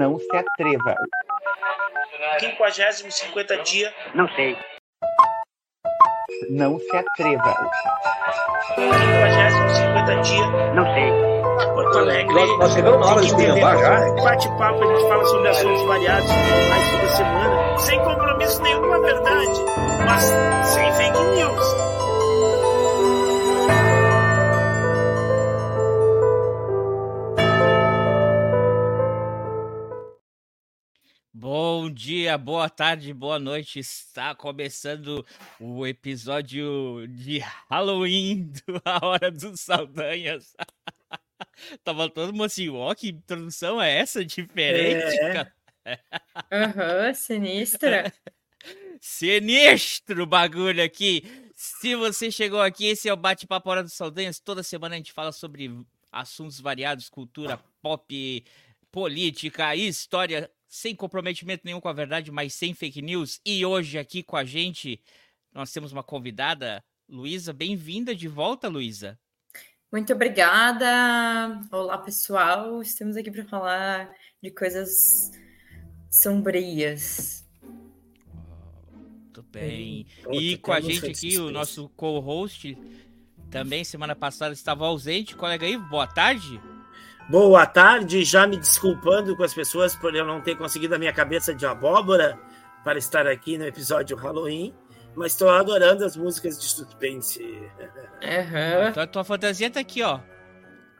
Não se atreva. 50 50 dia. Não sei. Não se atreva. 50 50 dia. Não sei. Porto Alegre. Nós, nós chegamos na hora de esculhambar já. Bate-papo, a gente fala sobre assuntos variados mais toda semana, sem compromisso nenhum com a verdade, mas sem fake news. Dia, boa tarde, boa noite. Está começando o episódio de Halloween do A Hora dos Saldanhas. Tava todo mundo assim, ó, que introdução é essa diferente, É. cara? Aham, sinistra. Sinistro bagulho aqui. Se você chegou aqui, esse é o Bate-Papo Hora dos Saldanhas. Toda semana a gente fala sobre assuntos variados, cultura pop, política, história, sem comprometimento nenhum com a verdade, mas sem fake news. E hoje aqui com a gente, nós temos uma convidada, Luísa. Bem-vinda de volta, Luísa. Muito obrigada. Olá, pessoal. Estamos aqui para falar de coisas sombrias. Tudo bem. Pronto, E com a gente aqui, o nosso co-host, também semana passada estava ausente. Colega Ivo, boa tarde. Boa tarde, já me desculpando com as pessoas por eu não ter conseguido a minha cabeça de abóbora para estar aqui no episódio Halloween, mas estou adorando as músicas de suspense. Então a tua fantasia tá aqui, ó.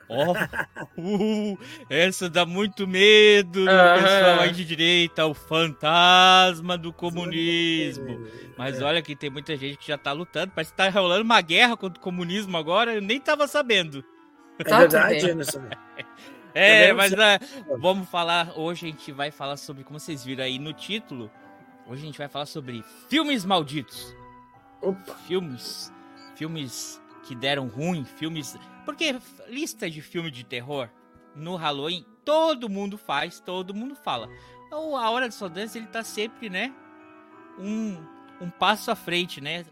Ó, uh, essa dá muito medo no Aham. pessoal aí de direita, o fantasma do comunismo. Mas olha que tem muita gente que já tá lutando, parece que tá rolando uma guerra contra o comunismo agora, eu nem tava sabendo. É Tá verdade, bem. Anderson? É, Também mas não ah, vamos falar, hoje a gente vai falar sobre, como vocês viram aí no título, hoje a gente vai falar sobre filmes malditos. Opa, filmes, filmes que deram ruim, filmes. Porque lista de filme de terror no Halloween, todo mundo faz, todo mundo fala. Então, a Hora dos Soldados, ele tá sempre, né? Um, um passo à frente, né?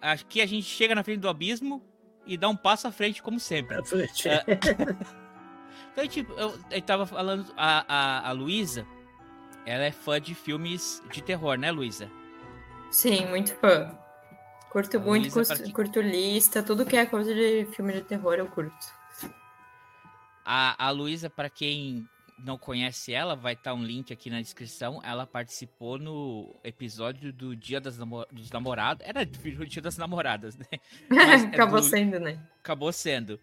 Aqui a gente chega na frente do abismo e dá um passo à frente, como sempre. à frente. É. Então, tipo, eu, eu tava falando, a, a, a Luísa, ela é fã de filmes de terror, né, Luísa? Sim, muito fã. Curto A muito, Luísa, curto, curto lista, tudo que é coisa de filme de terror eu curto. A, a Luísa, pra quem não conhece ela, vai estar um link aqui na descrição. Ela participou no episódio do Dia das Namo- dos Namorados. Era o Dia das Namoradas, né? Mas é Acabou do- sendo, né? Acabou sendo.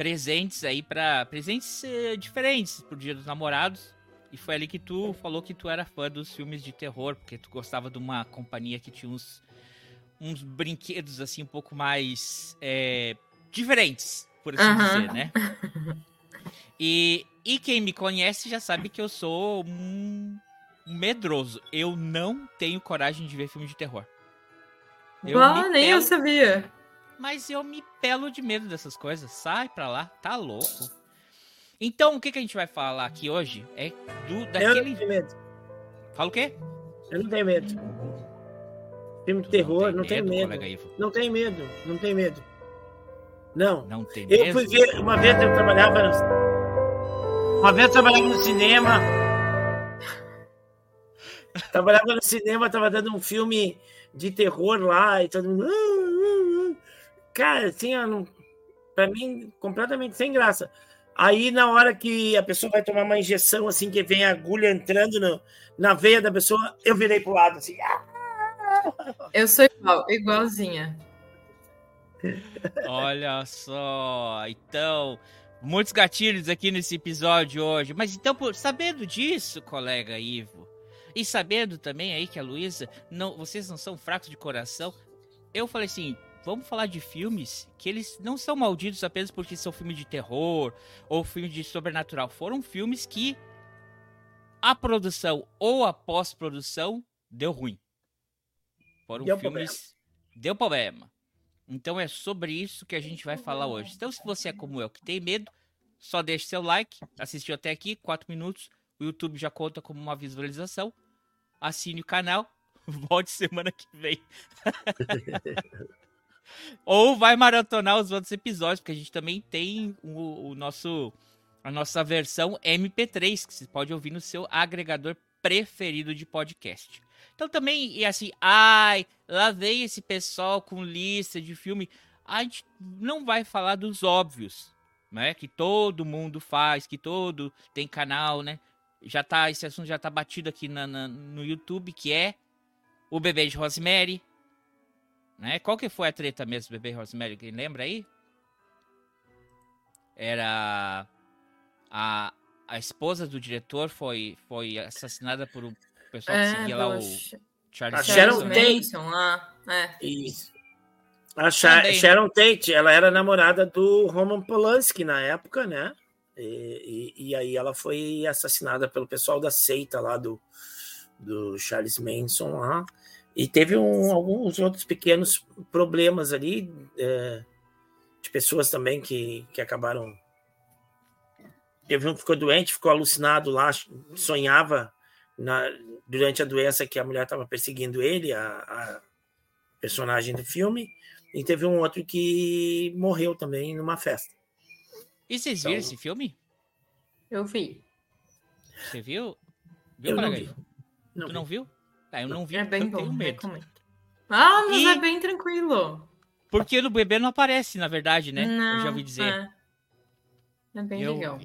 Presentes aí pra. Presentes eh, diferentes pro Dia dos Namorados. E foi ali que tu falou que tu era fã dos filmes de terror, porque tu gostava de uma companhia que tinha uns, uns brinquedos assim um pouco mais eh, diferentes, por assim dizer, né? E, e quem me conhece já sabe que eu sou um, medroso. Eu não tenho coragem de ver filme de terror. Eu me nem eu pelo- sabia. Mas eu me pelo de medo dessas coisas. Sai pra lá, tá louco. Então, o que, que a gente vai falar aqui hoje é do Eu não daquele. tenho medo. Fala o quê? Eu não tenho medo. Filme de terror, não tenho medo. colega Ivo? Não tenho medo, não tenho medo. Não. Não tem Eu medo? fui ver, uma vez eu trabalhava no... Uma vez eu trabalhava no cinema. trabalhava no cinema, tava dando um filme de terror lá e todo mundo. Cara, assim, não... pra mim, completamente sem graça. Aí, na hora que a pessoa vai tomar uma injeção, assim, que vem a agulha entrando no- na veia da pessoa, eu virei pro lado, assim. "Ah". Eu sou igual, igualzinha. Olha só. Então, muitos gatilhos aqui nesse episódio hoje. Mas então, por, sabendo disso, colega Ivo, e sabendo também aí que a Luísa, não, vocês não são fracos de coração, eu falei assim. Vamos falar de filmes que eles não são malditos apenas porque são filmes de terror ou filmes de sobrenatural. Foram filmes que a produção ou a pós-produção deu ruim. Foram Deu filmes. Deu problema. Então é sobre isso que a gente vai falar hoje. Então, se você é como eu, que tem medo, só deixe seu like. Assistiu até aqui, 4 minutos. O YouTube já conta como uma visualização. Assine o canal. Volte semana que vem. Ou vai maratonar os outros episódios, porque a gente também tem o, o nosso a nossa versão MP3, que você pode ouvir no seu agregador preferido de podcast. Então também, e assim, ai, lá vem esse pessoal com lista de filme. A gente não vai falar dos óbvios, né? Que todo mundo faz, que todo tem canal, né? Já tá, esse assunto já tá batido aqui na, na no YouTube, que é o bebê de Rosemary. Né? Qual que foi a treta mesmo do bebê Rosemary? Quem lembra aí? Era a, a esposa do diretor foi, foi assassinada por um pessoal que É, seguia lá o. Charles A Sharon Manson, né? Tate. Manson lá. É. Isso. A Sha- Também. Sharon Tate, ela era namorada do Roman Polanski na época, né? E, e- e aí ela foi assassinada pelo pessoal da seita lá do, do Charles Manson lá. E teve um- alguns outros pequenos problemas ali é, de pessoas também que, que acabaram. Teve um que ficou doente, ficou alucinado lá, sonhava na- durante a doença que a mulher estava perseguindo ele, a, a personagem do filme. E teve um outro que morreu também numa festa. E vocês viram Então- esse filme? Eu vi. Você viu? Viu, Eu não vi. Não tu vi. não viu? Ah, eu não vi É bem eu tenho bom, medo. recomendo. Ah, mas E- é bem tranquilo. Porque no bebê não aparece, na verdade, né? Não, eu já ouvi dizer. É, é bem Eu- legal.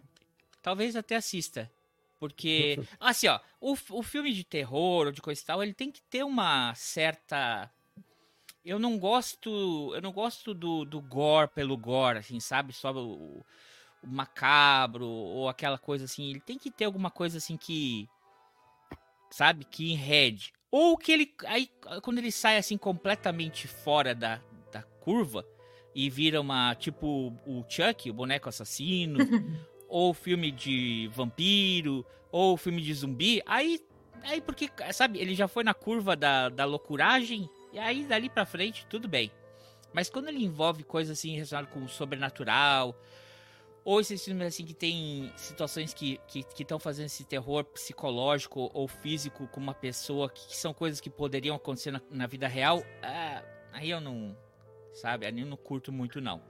Talvez até assista. Porque, assim, ó, o, o filme de terror ou de coisa e tal, ele tem que ter uma certa. Eu não gosto. Eu não gosto do, do gore pelo gore, assim, sabe? Só o, o macabro ou aquela coisa assim. Ele tem que ter alguma coisa assim que. Sabe? Que enrede. Ou que ele. Aí, quando ele sai assim completamente fora da, da curva e vira uma. Tipo o Chuck, o boneco assassino ou filme de vampiro, ou filme de zumbi, aí, aí porque, sabe, ele já foi na curva da, da loucuragem, e aí dali pra frente tudo bem. Mas quando ele envolve coisas assim relacionadas com o sobrenatural, ou esses filmes assim que tem situações que estão que, estão fazendo esse terror psicológico ou físico com uma pessoa, que, que são coisas que poderiam acontecer na, na vida real, ah, aí eu não, sabe, aí eu não curto muito não.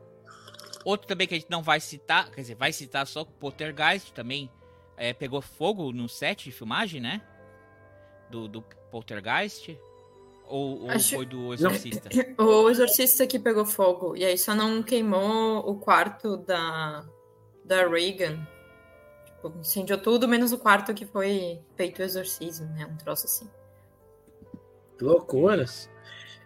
Outro também que a gente não vai citar, quer dizer, vai citar só o Poltergeist também é, pegou fogo no set de filmagem, né? Do, do Poltergeist. Ou, ou Acho- foi do Exorcista? O exorcista que pegou fogo. E aí só não queimou o quarto da, da Reagan. Tipo, incendiou tudo, menos o quarto que foi feito o exorcismo, né? Um troço assim. Que loucura.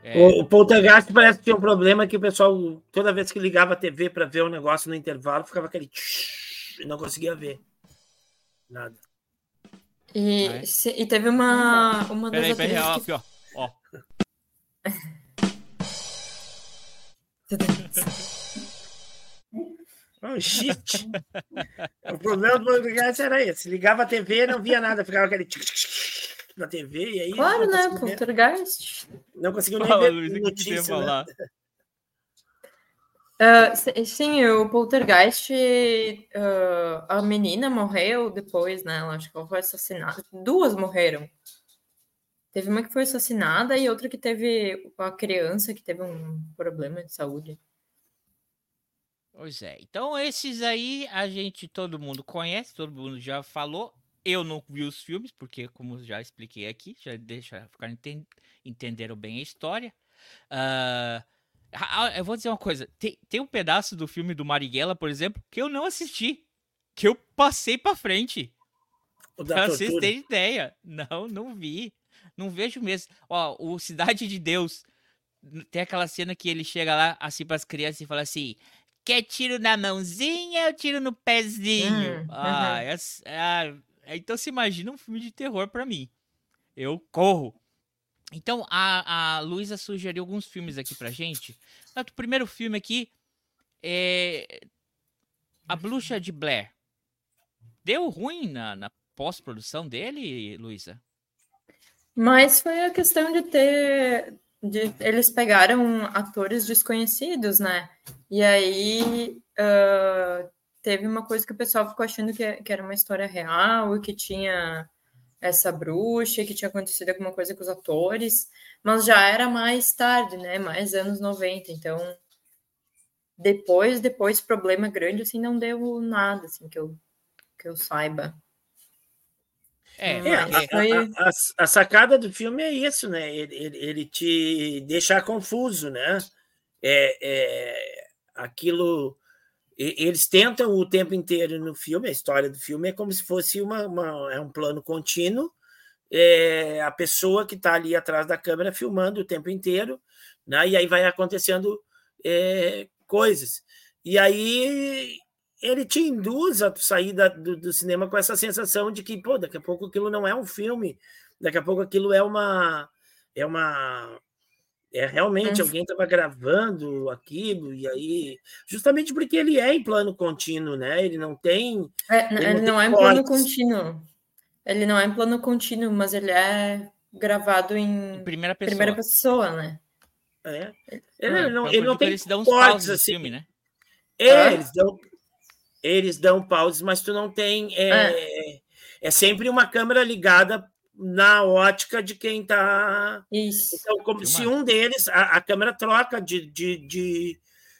É, O, o Poltergeist parece que tinha um problema que o pessoal, toda vez que ligava a TV para ver o negócio no intervalo, ficava aquele tsh, e não conseguia ver. Nada. E, é? se- e teve uma, uma das peraí, peraí, ó, atrizes aqui, ó. ó. Oh, shit. o problema do Poltergeist era esse. Ligava a TV não via nada, ficava aquele na TV e aí Claro, né? Poltergeist. não conseguiu nem Fala, ver Luiz, o que notícia. né? falar? Ah, si- sim, o Poltergeist, ah, a menina morreu depois, né? Ela acho que ela foi assassinada. Duas morreram. Teve uma que foi assassinada e outra que teve a criança que teve um problema de saúde. Pois é. Então, esses aí a gente, todo mundo conhece, todo mundo já falou. Eu não vi os filmes, porque, como já expliquei aqui, já deixa ficar enten entenderam bem a história. Ah, eu vou dizer uma coisa: tem, tem um pedaço do filme do Marighella, por exemplo, que eu não assisti. Que eu passei pra frente. Pra vocês terem ideia. Não, não vi. Não vejo mesmo. Ó, o Cidade de Deus. Tem aquela cena que ele chega lá, assim, pras crianças e fala assim: Quer tiro na mãozinha ou tiro no pezinho? Hum, ah, uhum. essa- ah, então se imagina um filme de terror pra mim. Eu corro. Então a, a Luísa sugeriu alguns filmes aqui pra gente. O primeiro filme aqui é. A Bruxa de Blair. Deu ruim na, na pós-produção dele, Luísa? Mas foi a questão de ter. De, eles pegaram atores desconhecidos, né? E aí ah, teve uma coisa que o pessoal ficou achando que, que era uma história real e que tinha essa bruxa, que tinha acontecido alguma coisa com os atores, mas já era mais tarde, né? Mais anos 90, então depois, depois, problema grande, assim, não deu nada, assim, que eu que eu saiba. É, É, a, a- a- sacada do filme é isso, né? Ele, ele, ele te deixa confuso, né? É, é, aquilo. Eles tentam o tempo inteiro no filme, a história do filme é como se fosse uma, uma- é um plano contínuo. é, a pessoa que está ali atrás da câmera filmando o tempo inteiro, né? E aí vai acontecendo é, coisas. E aí ele te induz a sair da- do, do cinema com essa sensação de que, pô, daqui a pouco aquilo não é um filme, daqui a pouco aquilo é uma. É uma. É realmente Hum. alguém estava gravando aquilo, e aí. Justamente porque ele é em plano contínuo, né? Ele não tem. É, Ele ele não não tem é em plano contínuo. Ele não é em plano contínuo, mas ele é gravado em Em primeira pessoa. primeira pessoa, né? É, ele, É, não, Foi ele não tem eles dão uns cortes pauses assim. filme, né? É, eles dão, eles dão pauses, mas tu não tem. É, é. sempre uma câmera ligada na ótica de quem está. Isso. Então, como se um deles, a, a câmera troca de, de, de,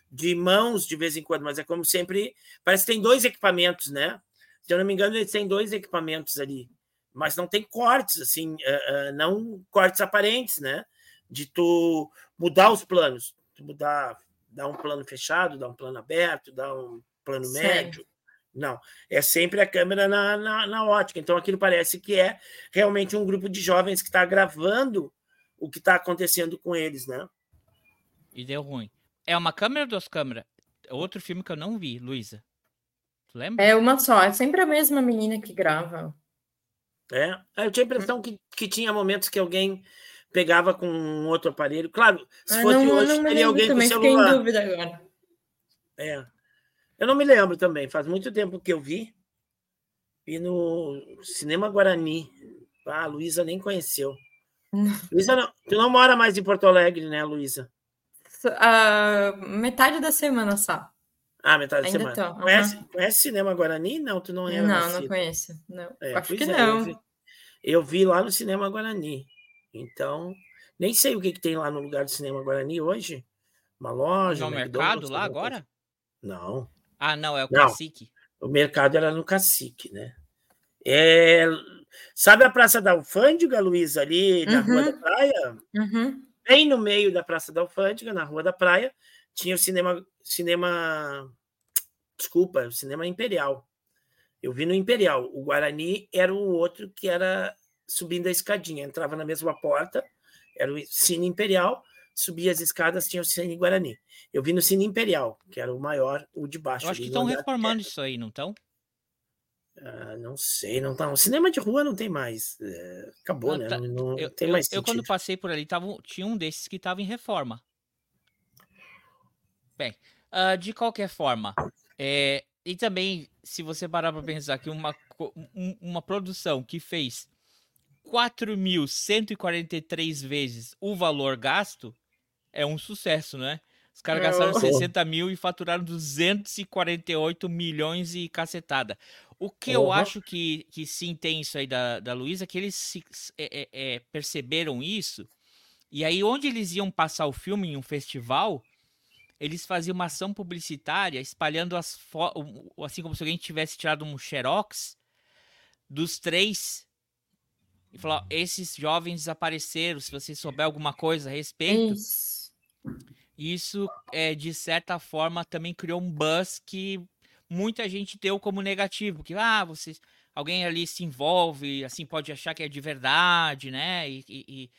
de mãos de vez em quando, mas é como sempre. Parece que tem dois equipamentos, né? Se eu não me engano, eles têm dois equipamentos ali, mas não tem cortes, assim, eh, eh, não cortes aparentes, né? De tu mudar os planos, tu mudar, dar um plano fechado, dar um plano aberto, dar um plano Sim. médio. Não, é sempre a câmera na, na, na ótica. Então aquilo parece que é realmente um grupo de jovens que está gravando o que está acontecendo com eles, né? E deu ruim. É uma câmera ou duas câmeras? É outro filme que eu não vi, Luísa. Tu lembra? É uma só, é sempre a mesma menina que grava. É. Aí Eu tinha a impressão que, que tinha momentos que alguém pegava com um outro aparelho. Claro, se Ah, fosse não, hoje, não teria alguém com também, fiquei em celular. dúvida agora. É. Eu não me lembro também, faz muito tempo que eu vi. Vi no Cinema Guarani. Ah, a Luísa nem conheceu. Luísa, não, tu não mora mais em Porto Alegre, né, Luísa? A metade da semana só. Ah, metade da Ainda semana. tô, aham. Conhece, conhece Cinema Guarani? Não, tu não era Não, nascido. não conheço. Não. É, Acho que é, não. Eu vi, eu vi lá no Cinema Guarani. Então, nem sei o que, que tem lá no lugar do Cinema Guarani hoje. Uma loja. No um mercado lá agora? Não. Ah, não, é o Não. Cacique. O mercado era no Cacique, né? É, sabe a Praça da Alfândega, Luiz, ali na Rua Uhum. da Praia? Uhum. Bem no meio da Praça da Alfândega, na Rua da Praia, tinha o cinema, cinema, desculpa, o cinema Imperial. Eu vi no Imperial. O Guarani era o outro que era subindo a escadinha, entrava na mesma porta, era o Cine Imperial, subia as escadas, tinha o Cine Guarani. Eu vi no Cine Imperial, que era o maior, o de baixo. Eu acho que estão reformando isso aí, não estão? Ah, não sei, não tá. O cinema de rua não tem mais. é, acabou, Não, né? tá- Não, Eu, tem eu- mais eu quando passei por ali, tava, tinha um desses que estava em reforma. Bem, ah, de qualquer forma, é, e também, se você parar para pensar que uma, um- uma produção que fez 4.143 vezes o valor gasto, é um sucesso, né? Os caras gastaram Oh. 60 mil e faturaram 248 milhões e cacetada. O que eu Uhum. acho que, que sim tem isso aí da, da Luísa, que eles se- é, é, é, perceberam isso, e aí onde eles iam passar o filme em um festival, eles faziam uma ação publicitária espalhando as fotos, assim como se alguém tivesse tirado um xerox dos três e falar, esses jovens desapareceram, se você souber alguma coisa a respeito, Isso. Isso, é, de certa forma, também criou um buzz que muita gente deu como negativo. Que, ah, vocês, alguém ali se envolve, assim, pode achar que é de verdade, né? E, e,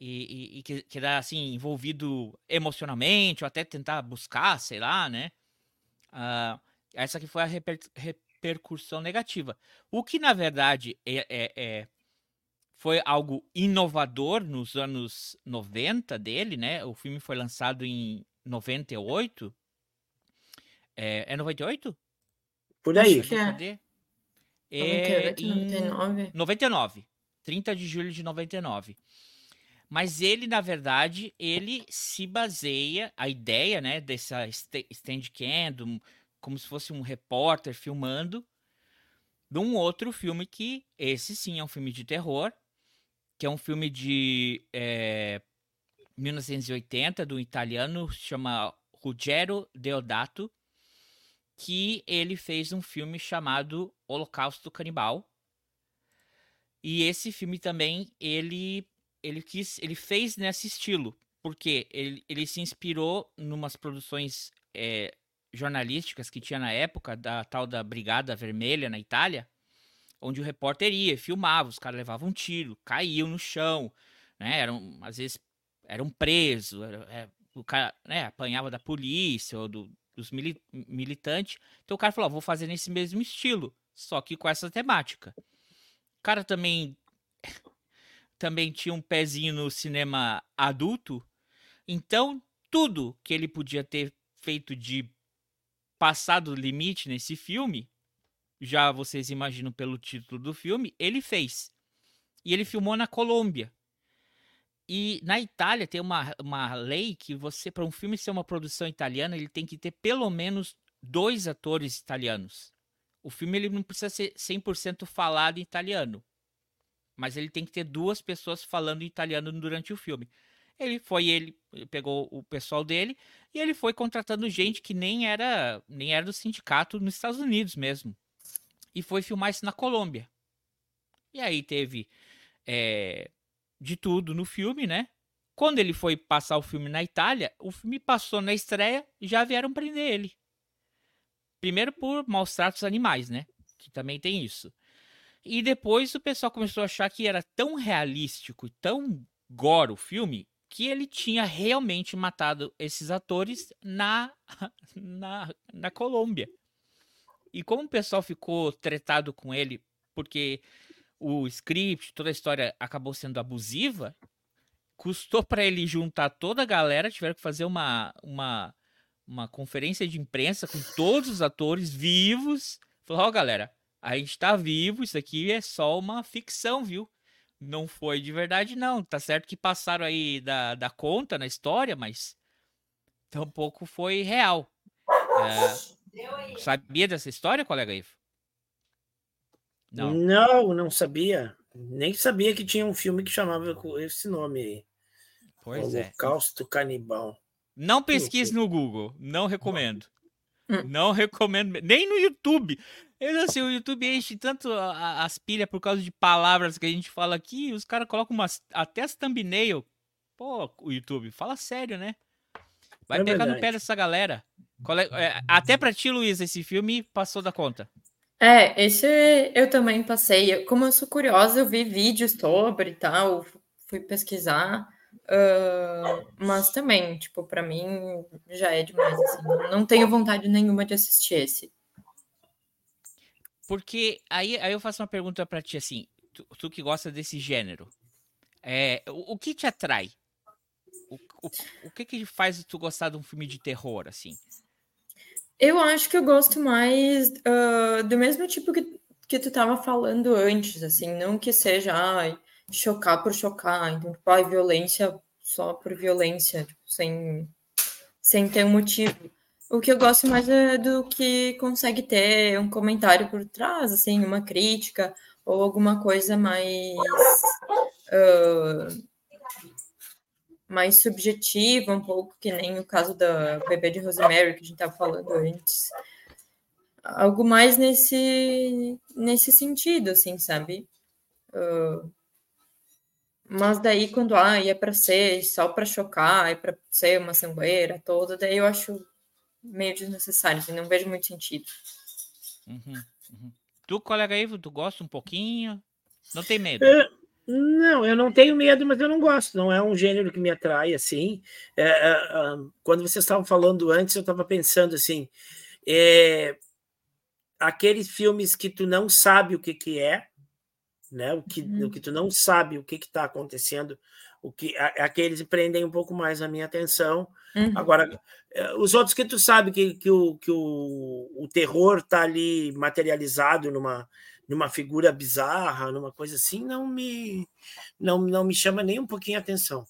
e, e, que, que dá, assim, envolvido emocionalmente, ou até tentar buscar, sei lá, né? Ah, essa que foi a reper- repercussão negativa. O que, na verdade, é, é- é- foi algo inovador nos anos 90 dele, né? O filme foi lançado em 98. É, é 98? Por aí. É. Cadê? É 98, em 99. 99. 30 de julho de 99. Mas ele, na verdade, ele se baseia, a ideia, né, dessa sta- Standcam, do- como se fosse um repórter filmando, de um outro filme que, esse sim é um filme de terror, que é um filme de é, 1980, do italiano, chama Ruggero Deodato, que ele fez um filme chamado Holocausto Canibal. E esse filme também ele ele quis ele fez nesse estilo, porque ele, ele se inspirou numas produções é, jornalísticas que tinha na época da tal da Brigada Vermelha na Itália, onde o repórter ia, filmava, os caras levavam um tiro, caíam no chão, né? Eram às vezes eram presos, era, é, o cara né, apanhava da polícia ou do, dos mili militantes. Então o cara falou: vou fazer nesse mesmo estilo, só que com essa temática. O cara também também tinha um pezinho no cinema adulto, então tudo que ele podia ter feito de passado limite nesse filme, já vocês imaginam pelo título do filme, ele fez. E ele filmou na Colômbia. E na Itália tem uma, uma lei que você, para um filme ser uma produção italiana, ele tem que ter pelo menos dois atores italianos. O filme ele não precisa ser 100% falado em italiano, mas ele tem que ter duas pessoas falando italiano durante o filme. Ele foi ele pegou o pessoal dele e ele foi contratando gente que nem era nem era do sindicato nos Estados Unidos mesmo. E foi filmar isso na Colômbia. E aí teve é, de tudo no filme, né? Quando ele foi passar o filme na Itália, o filme passou na estreia e já vieram prender ele. Primeiro por maus tratos animais, né? Que também tem isso. E depois o pessoal começou a achar que era tão realístico e tão gore o filme que ele tinha realmente matado esses atores na, na, na Colômbia. E como o pessoal ficou tretado com ele porque o script, toda a história acabou sendo abusiva, custou para ele juntar toda a galera, tiveram que fazer uma, uma, uma conferência de imprensa com todos os atores vivos. Falou, ó, oh, galera, a gente tá vivo, isso aqui é só uma ficção, viu? Não foi de verdade, não. Tá certo que passaram aí da, da conta na história, mas tampouco foi real. É, sabia dessa história, colega Ivo? Não. não, não sabia. Nem sabia que tinha um filme que chamava com esse nome aí. Pois é. Holocausto é. Canibal. Não pesquise no Google, não recomendo. Hum. Não recomendo, nem no YouTube. Eu assim, o YouTube enche tanto as pilhas por causa de palavras que a gente fala aqui, os caras colocam umas, até as thumbnail. Pô, o YouTube, fala sério, né? Vai é pegar verdade. no pé dessa galera. É, até pra ti, Luiz, esse filme passou da conta. É, esse eu também passei. Como eu sou curiosa, eu vi vídeos sobre e tal, fui pesquisar. Uh, mas também, tipo, para mim já é demais. Assim, não tenho vontade nenhuma de assistir esse. Porque aí, aí eu faço uma pergunta para ti assim, tu, tu, que gosta desse gênero, é, o, o que te atrai? O, o, o que que faz tu gostar de um filme de terror assim? Eu acho que eu gosto mais uh, do mesmo tipo que, que tu estava falando antes, assim, não que seja ai, chocar por chocar, então, tipo, ai, violência só por violência, tipo, sem, sem ter um motivo. O que eu gosto mais é do que consegue ter um comentário por trás, assim, uma crítica ou alguma coisa mais. Uh, mais subjetiva, um pouco que nem o caso da bebê de Rosemary, que a gente estava falando antes. Algo mais nesse, nesse sentido, assim, sabe? Uh, mas daí, quando ah, é para ser só para chocar, é para ser uma sangueira toda, daí eu acho meio desnecessário, assim, não vejo muito sentido. Uhum, uhum. Tu, colega Ivo, tu gosta um pouquinho? Não tem medo? Não, eu não tenho medo, mas eu não gosto. Não é um gênero que me atrai assim. É, é, é quando vocês estavam falando antes, eu estava pensando assim: é, aqueles filmes que tu não sabe o que, que é, né? O que, uhum. o que tu não sabe o que está acontecendo, o que aqueles prendem um pouco mais a minha atenção. Uhum. Agora, é, os outros que tu sabe que, que, o, que o, o terror está ali materializado numa numa figura bizarra, numa coisa assim, não me não, não me chama nem um pouquinho a atenção,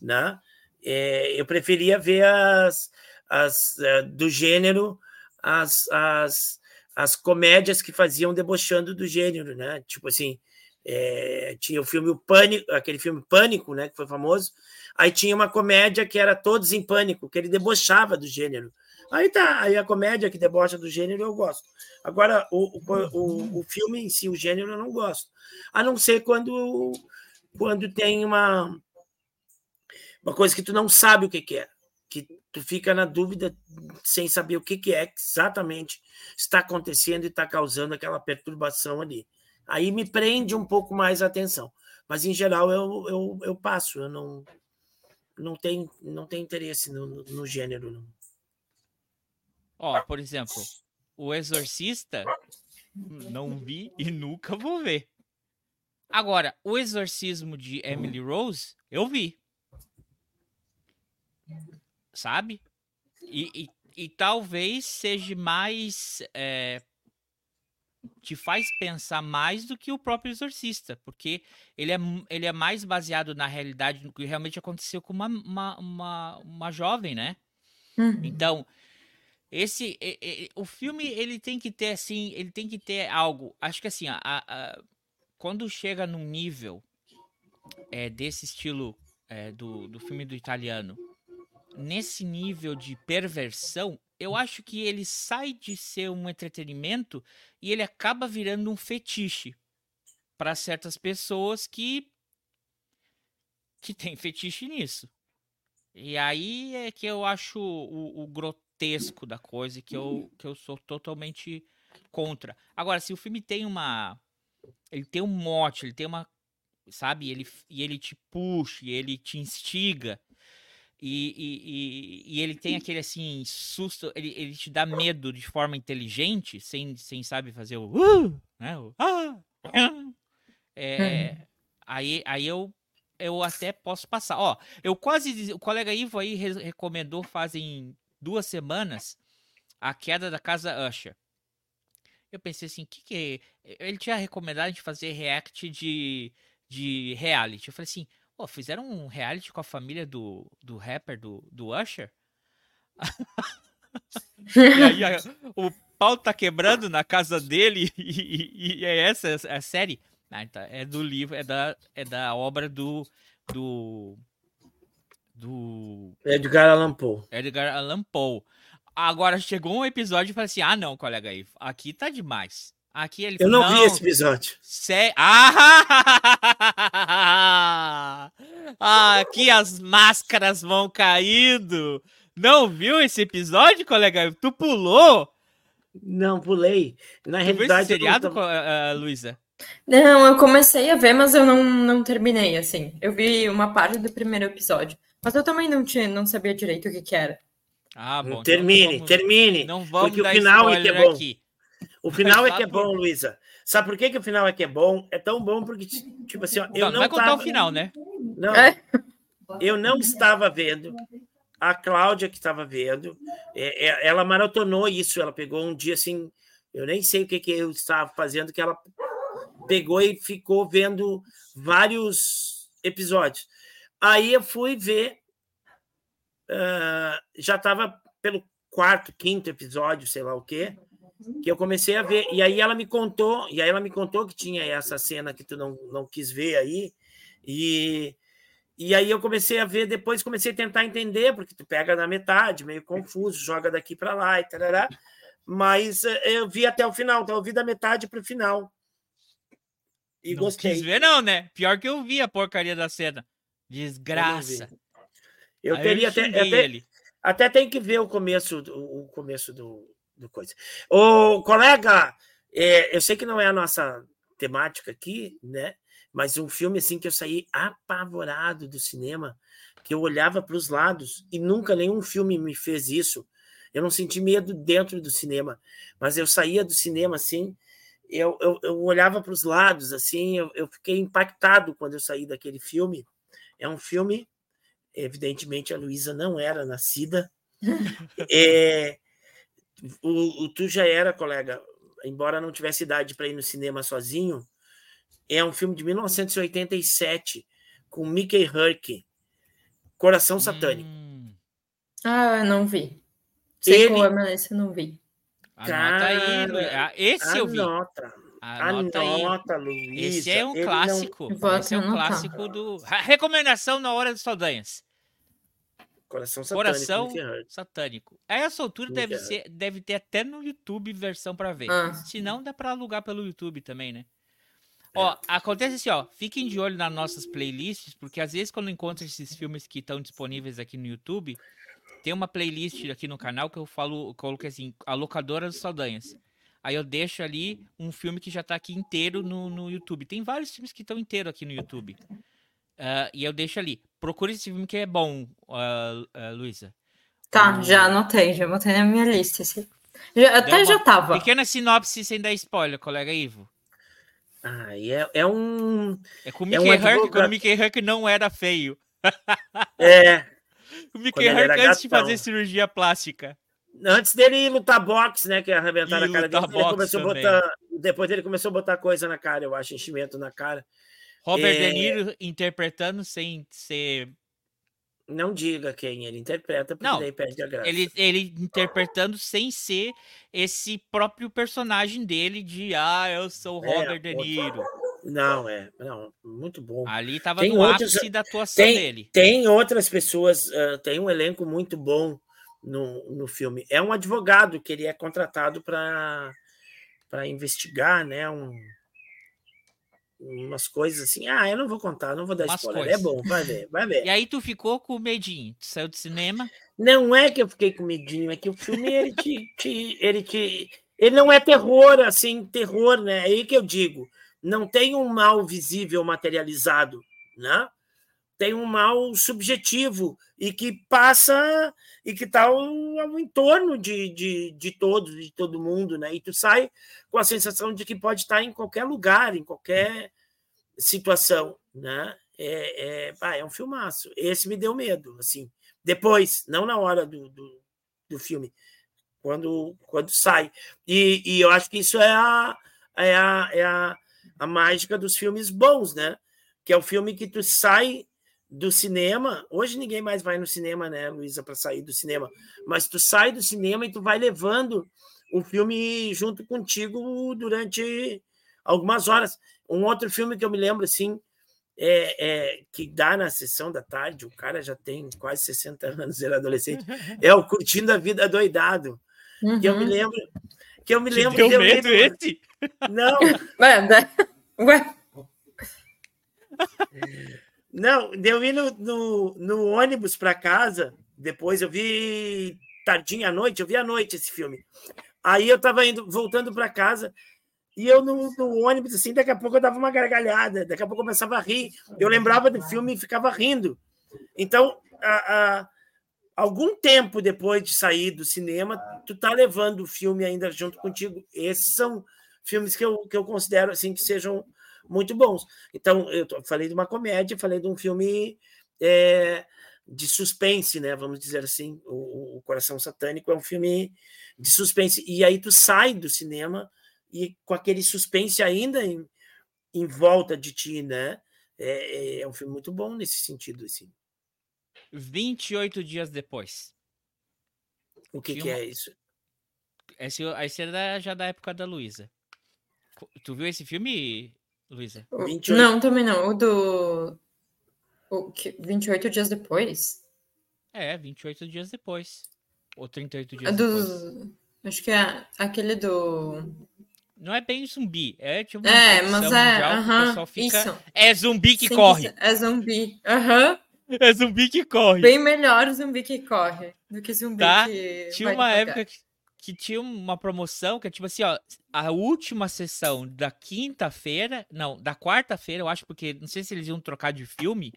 né? É, eu preferia ver as, as uh, do gênero as, as, as comédias que faziam debochando do gênero, né? Tipo assim, é, tinha o filme o Pânico, aquele filme Pânico, né, que foi famoso. Aí tinha uma comédia que era Todos em Pânico, que ele debochava do gênero. Aí tá, aí a comédia que debocha do gênero eu gosto. Agora, o, o, o, filme em si, o gênero, eu não gosto. A não ser quando, quando tem uma, uma coisa que tu não sabe o que, que é. Que tu fica na dúvida sem saber o que, que é exatamente está acontecendo e está causando aquela perturbação ali. Aí me prende um pouco mais a atenção. Mas, em geral, eu, eu, eu passo, eu não, não, tenho, não tenho interesse no, no gênero. Não. Ó, por exemplo, O Exorcista não vi e nunca vou ver. Agora, O Exorcismo de Emily Rose, eu vi. Sabe? E, e, e talvez seja mais. É, te faz pensar mais do que o próprio Exorcista, porque ele é, ele é mais baseado na realidade do que realmente aconteceu com uma, uma, uma, uma jovem, né? Uhum. Então, esse e- e- o filme ele tem que ter assim, ele tem que ter algo. Acho que assim, a, a- quando chega num nível é, desse estilo é, do, do filme do italiano, nesse nível de perversão, eu acho que ele sai de ser um entretenimento e ele acaba virando um fetiche para certas pessoas que que tem fetiche nisso. E aí é que eu acho o, o grotesco da coisa que eu, que eu sou totalmente contra. Agora, se o filme tem uma. Ele tem um mote, ele tem uma. Sabe? Ele, e ele te puxa, e ele te instiga. E, e, e, e ele tem aquele assim, susto, ele, ele te dá medo de forma inteligente, sem, sem sabe, fazer o. Uh, né? o ah, ah. É, aí, aí eu, eu até posso passar. Ó, eu quase. O colega Ivo aí re- recomendou fazem duas semanas a queda da casa Usher. Eu pensei assim, que que é? Ele tinha recomendado gente fazer react de, de reality. Eu falei assim, pô, fizeram um reality com a família do, do rapper, do, do Usher? E aí o pau tá quebrando na casa dele e, e- e é essa a série? Ah, então, é do livro, é da, é da obra do do do Edgar Allan Poe. Edgar Allan Poe. Agora chegou um episódio e falei assim: "Ah, não, colega aí, aqui tá demais". Aqui ele Eu falou, não, vi esse episódio. Sé... Ah! Aqui as máscaras vão caindo. Não viu esse episódio, colega? Tu pulou? Não, pulei. Na Tu viu esse realidade, eu não seriado, tô- co- ah, Luísa? Não, eu comecei a ver, mas eu não, não terminei, assim. Eu vi uma parte do primeiro episódio. Mas eu também não tinha, não sabia direito o que que era. Ah, bom. então termine, vamos- termine. Não vamos porque o final é que é bom. aqui. O final é que é bom, Luísa. Sabe por que, que o final é que é bom? É tão bom porque, tipo assim, ó, eu não, não, não vai contar tava- o final, né? Não, É. eu não estava vendo. A Cláudia que estava vendo, é, é, ela maratonou isso. Ela pegou um dia assim, eu nem sei o que, que eu estava fazendo, que ela pegou e ficou vendo vários episódios. Aí eu fui ver, ah, já estava pelo quarto, quinto episódio, sei lá o quê, que eu comecei a ver. E aí ela me contou, e aí ela me contou que tinha essa cena que tu não, não quis ver aí. E, e aí eu comecei a ver, depois comecei a tentar entender, porque tu pega na metade, meio confuso, joga daqui para lá e tarará. Mas eh, eu vi até o final, então eu vi da metade para o final. E não gostei. quis ver, não, né? Pior que eu vi a porcaria da cena. Desgraça. Eu Aí teria até, xinguei até, ele. até tem que ver o começo, do- o começo do, do coisa. Ô, colega, é, eu sei que não é a nossa temática aqui, né? Mas um filme assim que eu saí apavorado do cinema, que eu olhava para os lados e nunca nenhum filme me fez isso. Eu não senti medo dentro do cinema, mas eu saía do cinema assim, eu, eu, eu olhava para os lados assim, eu, eu fiquei impactado quando eu saí daquele filme. É um filme evidentemente a Luísa não era nascida. É, o, o tu já era, colega, embora não tivesse idade para ir no cinema sozinho. É um filme de 1987 com Mickey Herc, Coração Satânico. Hum, Ah, não vi. Sei Ele- qual é, mas esse eu não vi. anota aí, Cara, Lu- ah, Esse eu vi. Anota, Anota aí. Esse é um Ele não- clássico. Vou Esse é um anotar. clássico do. Recomendação na hora dos saldanhas. Coração Satânico. Coração. Satânico. A essa altura Mickey deve, ser, deve ter até no YouTube versão pra ver. Ah. Se não, dá pra alugar pelo YouTube também, né? É. Ó, acontece assim, ó. Fiquem de olho nas nossas playlists, porque às vezes quando eu encontro esses filmes que estão disponíveis aqui no YouTube, tem uma playlist aqui no canal que eu falo, eu coloquei assim, a locadora dos Saldanhas. Aí eu deixo ali um filme que já tá aqui inteiro no, no YouTube. Tem vários filmes que estão inteiros aqui no YouTube. Ah, e eu deixo ali. Procure esse filme que é bom, ah, ah, Luísa. Tá, já anotei, já botei na minha lista. esse. Já- até uma já tava. Pequena sinopse sem dar spoiler, colega Ivo. Ah, é, é um. É com o É Mickey um Herc, quando o Mickey Herc não era feio. É. O Mickey Herc era antes de gatão. fazer cirurgia plástica. Antes dele lutar boxe, né? Que arrebentaram a cara dele. Ele começou a botar, depois ele começou a botar coisa na cara, eu acho, enchimento na cara. Robert É. De Niro interpretando sem ser. Não diga quem ele interpreta, porque Não, daí perde a graça. Ele, ele interpretando sem ser esse próprio personagem dele de ah, eu sou o É, Robert De outro- Niro. Não, é. Não, muito bom. Ali tava no outros- ápice da atuação tem- dele. Tem outras pessoas, ah, tem um elenco muito bom no, no filme. É um advogado que ele é contratado para investigar, né? Um, umas coisas assim. Ah, eu não vou contar, não vou dar Umas spoiler. coisas. É bom, vai ver, vai ver. E aí tu ficou com medinho. Tu saiu do cinema. Não é que eu fiquei com medinho, é que o filme ele te, te- ele te, ele não é terror assim, terror, né? É aí que eu digo, não tem um mal visível materializado, né? Tem um mal subjetivo e que passa e que está ao, entorno de, de, de todos, de todo mundo, né? E tu sai com a sensação de que pode estar em qualquer lugar, em qualquer situação, né? É, é, pá, é um filmaço. Esse me deu medo, assim. Depois, não na hora do, do, do filme, quando, quando sai. E, e eu acho que isso é a, é, a, é a, a mágica dos filmes bons, né? Que é o filme que tu sai do cinema. Hoje ninguém mais vai no cinema, né, Luísa, para sair do cinema. Mas tu sai do cinema e tu vai levando o filme junto contigo durante algumas horas. Um outro filme que eu me lembro, assim, é, é, que dá na sessão da tarde, o cara já tem quase 60 anos, ele é adolescente, é o Curtindo a Vida Doidado. Que eu me Uhum. lembro. Que eu me Te lembro deu de eu ir medo no- esse? Não, Ué, né? Ué, não, eu ir no, no, no ônibus para casa, depois eu vi tardinha à noite, eu vi à noite esse filme. Aí eu estava indo, voltando para casa, e eu no, no ônibus, assim, daqui a pouco eu dava uma gargalhada, daqui a pouco eu começava a rir. Eu lembrava do filme e ficava rindo. Então, a- a- algum tempo depois de sair do cinema, tu tá levando o filme ainda junto contigo. Esses são filmes que eu, que eu considero assim que sejam muito bons. Então, eu falei de uma comédia, falei de um filme é, de suspense, né? Vamos dizer assim. O, o Coração Satânico é um filme de suspense. E aí tu sai do cinema e com aquele suspense ainda em, em volta de ti, né? É, é um filme muito bom nesse sentido, assim. 28 dias depois. O que, que é isso? Esse, esse é da- já da época da Luísa. Tu viu esse filme, Luísa? o- 28. Não, também não. O do. O que, 28 dias depois? É, 28 dias depois. Ou 38 É dias depois. do. Acho que é aquele do. Não é bem zumbi, é tipo uma É, mas é. mundial que o pessoal fica... Isso. É zumbi que Sim, corre. É zumbi. Aham. É zumbi que corre. Bem melhor zumbi que corre do que zumbi Tá. que. Tinha vai uma época que, que tinha uma promoção que é tipo assim, ó, a última sessão da quinta-feira, não, da quarta-feira, eu acho, porque não sei se eles iam trocar de filme,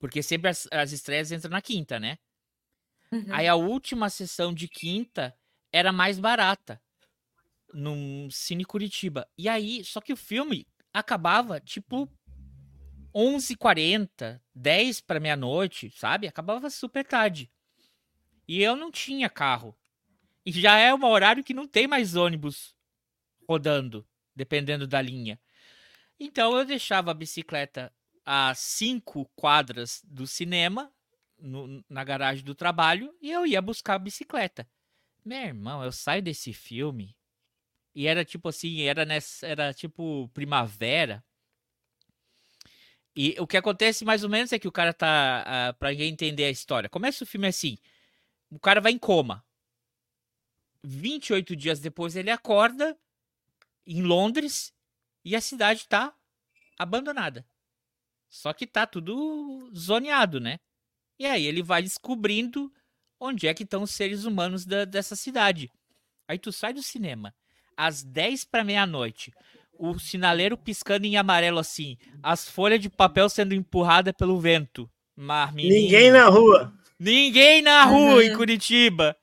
porque sempre as, as estreias entram na quinta, né? Uhum. Aí a última sessão de quinta era mais barata num Cine Curitiba. E aí, só que o filme acabava tipo 11h40, 10 para meia-noite, sabe? Acabava super tarde. E eu não tinha carro. E já é um horário que não tem mais ônibus rodando, dependendo da linha. Então eu deixava a bicicleta a cinco quadras do cinema, no- na garagem do trabalho, e eu ia buscar a bicicleta. Meu irmão, eu saio desse filme e era tipo assim, era nessa, era tipo primavera. E o que acontece mais ou menos é que o cara tá. Uh, pra ninguém entender a história. Começa o filme assim: o cara vai em coma. 28 dias depois ele acorda em Londres e a cidade tá abandonada. Só que tá tudo zoneado, né? E aí ele vai descobrindo onde é que estão os seres humanos da, dessa cidade. Aí tu sai do cinema às 10 para meia-noite, o sinaleiro piscando em amarelo assim, as folhas de papel sendo empurradas pelo vento. Mar, Ninguém na rua. Ninguém na rua uhum. em Curitiba.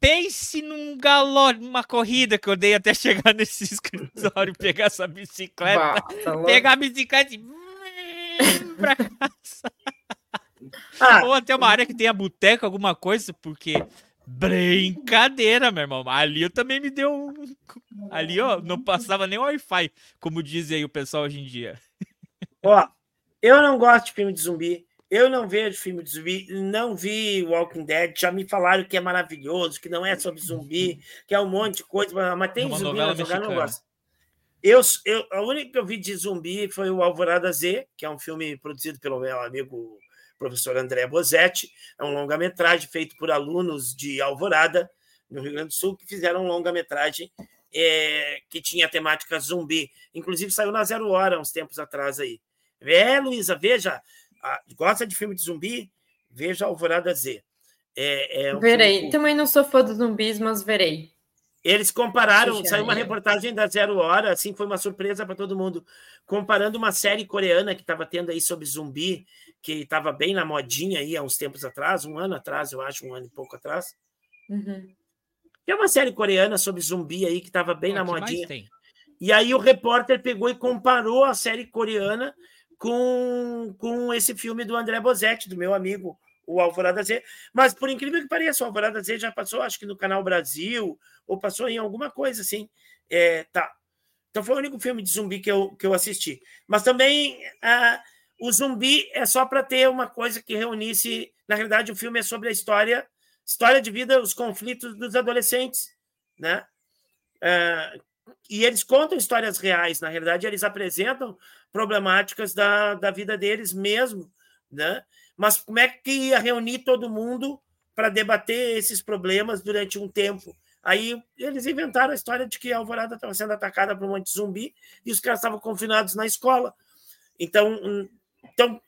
Pense num galope, numa corrida que eu dei até chegar nesse escritório, pegar essa bicicleta, tá pegar a bicicleta e pra casa. Ah. Ou até uma área que tenha boteco, alguma coisa, porque brincadeira, meu irmão. Ali eu também me deu um... Ali, ó, não passava nem Wi-Fi, como dizem aí o pessoal hoje em dia. Ó, eu não gosto de filme de zumbi. Eu não vejo filme de zumbi, não vi Walking Dead. Já me falaram que é maravilhoso, que não é sobre zumbi, que é um monte de coisa, mas tem é zumbi no lugar, não gosto. Eu, eu, a única que eu vi de zumbi foi o Alvorada Z, que é um filme produzido pelo meu amigo professor André Bozetti. É um longa-metragem feito por alunos de Alvorada, no Rio Grande do Sul, que fizeram um longa-metragem é, que tinha temática zumbi. Inclusive saiu na Zero Hora uns tempos atrás aí. É, Luísa, veja, gosta de filme de zumbi? Veja Alvorada Z. É, é um verei. Filme... Também não sou fã dos zumbis, mas verei. Eles compararam, saiu uma reportagem da Zero Hora, assim, foi uma surpresa para todo mundo, comparando uma série coreana que estava tendo aí sobre zumbi, que estava bem na modinha aí há uns tempos atrás, um ano atrás, eu acho, um ano e pouco atrás. Uhum. é uma série coreana sobre zumbi aí que estava bem na modinha. E aí o repórter pegou e comparou a série coreana com, com esse filme do André Bozetti, do meu amigo, o Alvorada Z. Mas, por incrível que pareça, o Alvorada Z já passou, acho que no Canal Brasil, ou passou em alguma coisa assim. É, tá. Então foi o único filme de zumbi que eu, que eu assisti. Mas também ah, o zumbi é só para ter uma coisa que reunisse. Na realidade, o filme é sobre a história, história de vida, os conflitos dos adolescentes, né? Ah, e eles contam histórias reais, na realidade, eles apresentam problemáticas da, da vida deles mesmo, né? Mas como é que ia reunir todo mundo para debater esses problemas durante um tempo? Aí eles inventaram a história de que a Alvorada estava sendo atacada por um monte de zumbi e os caras estavam confinados na escola. Então, então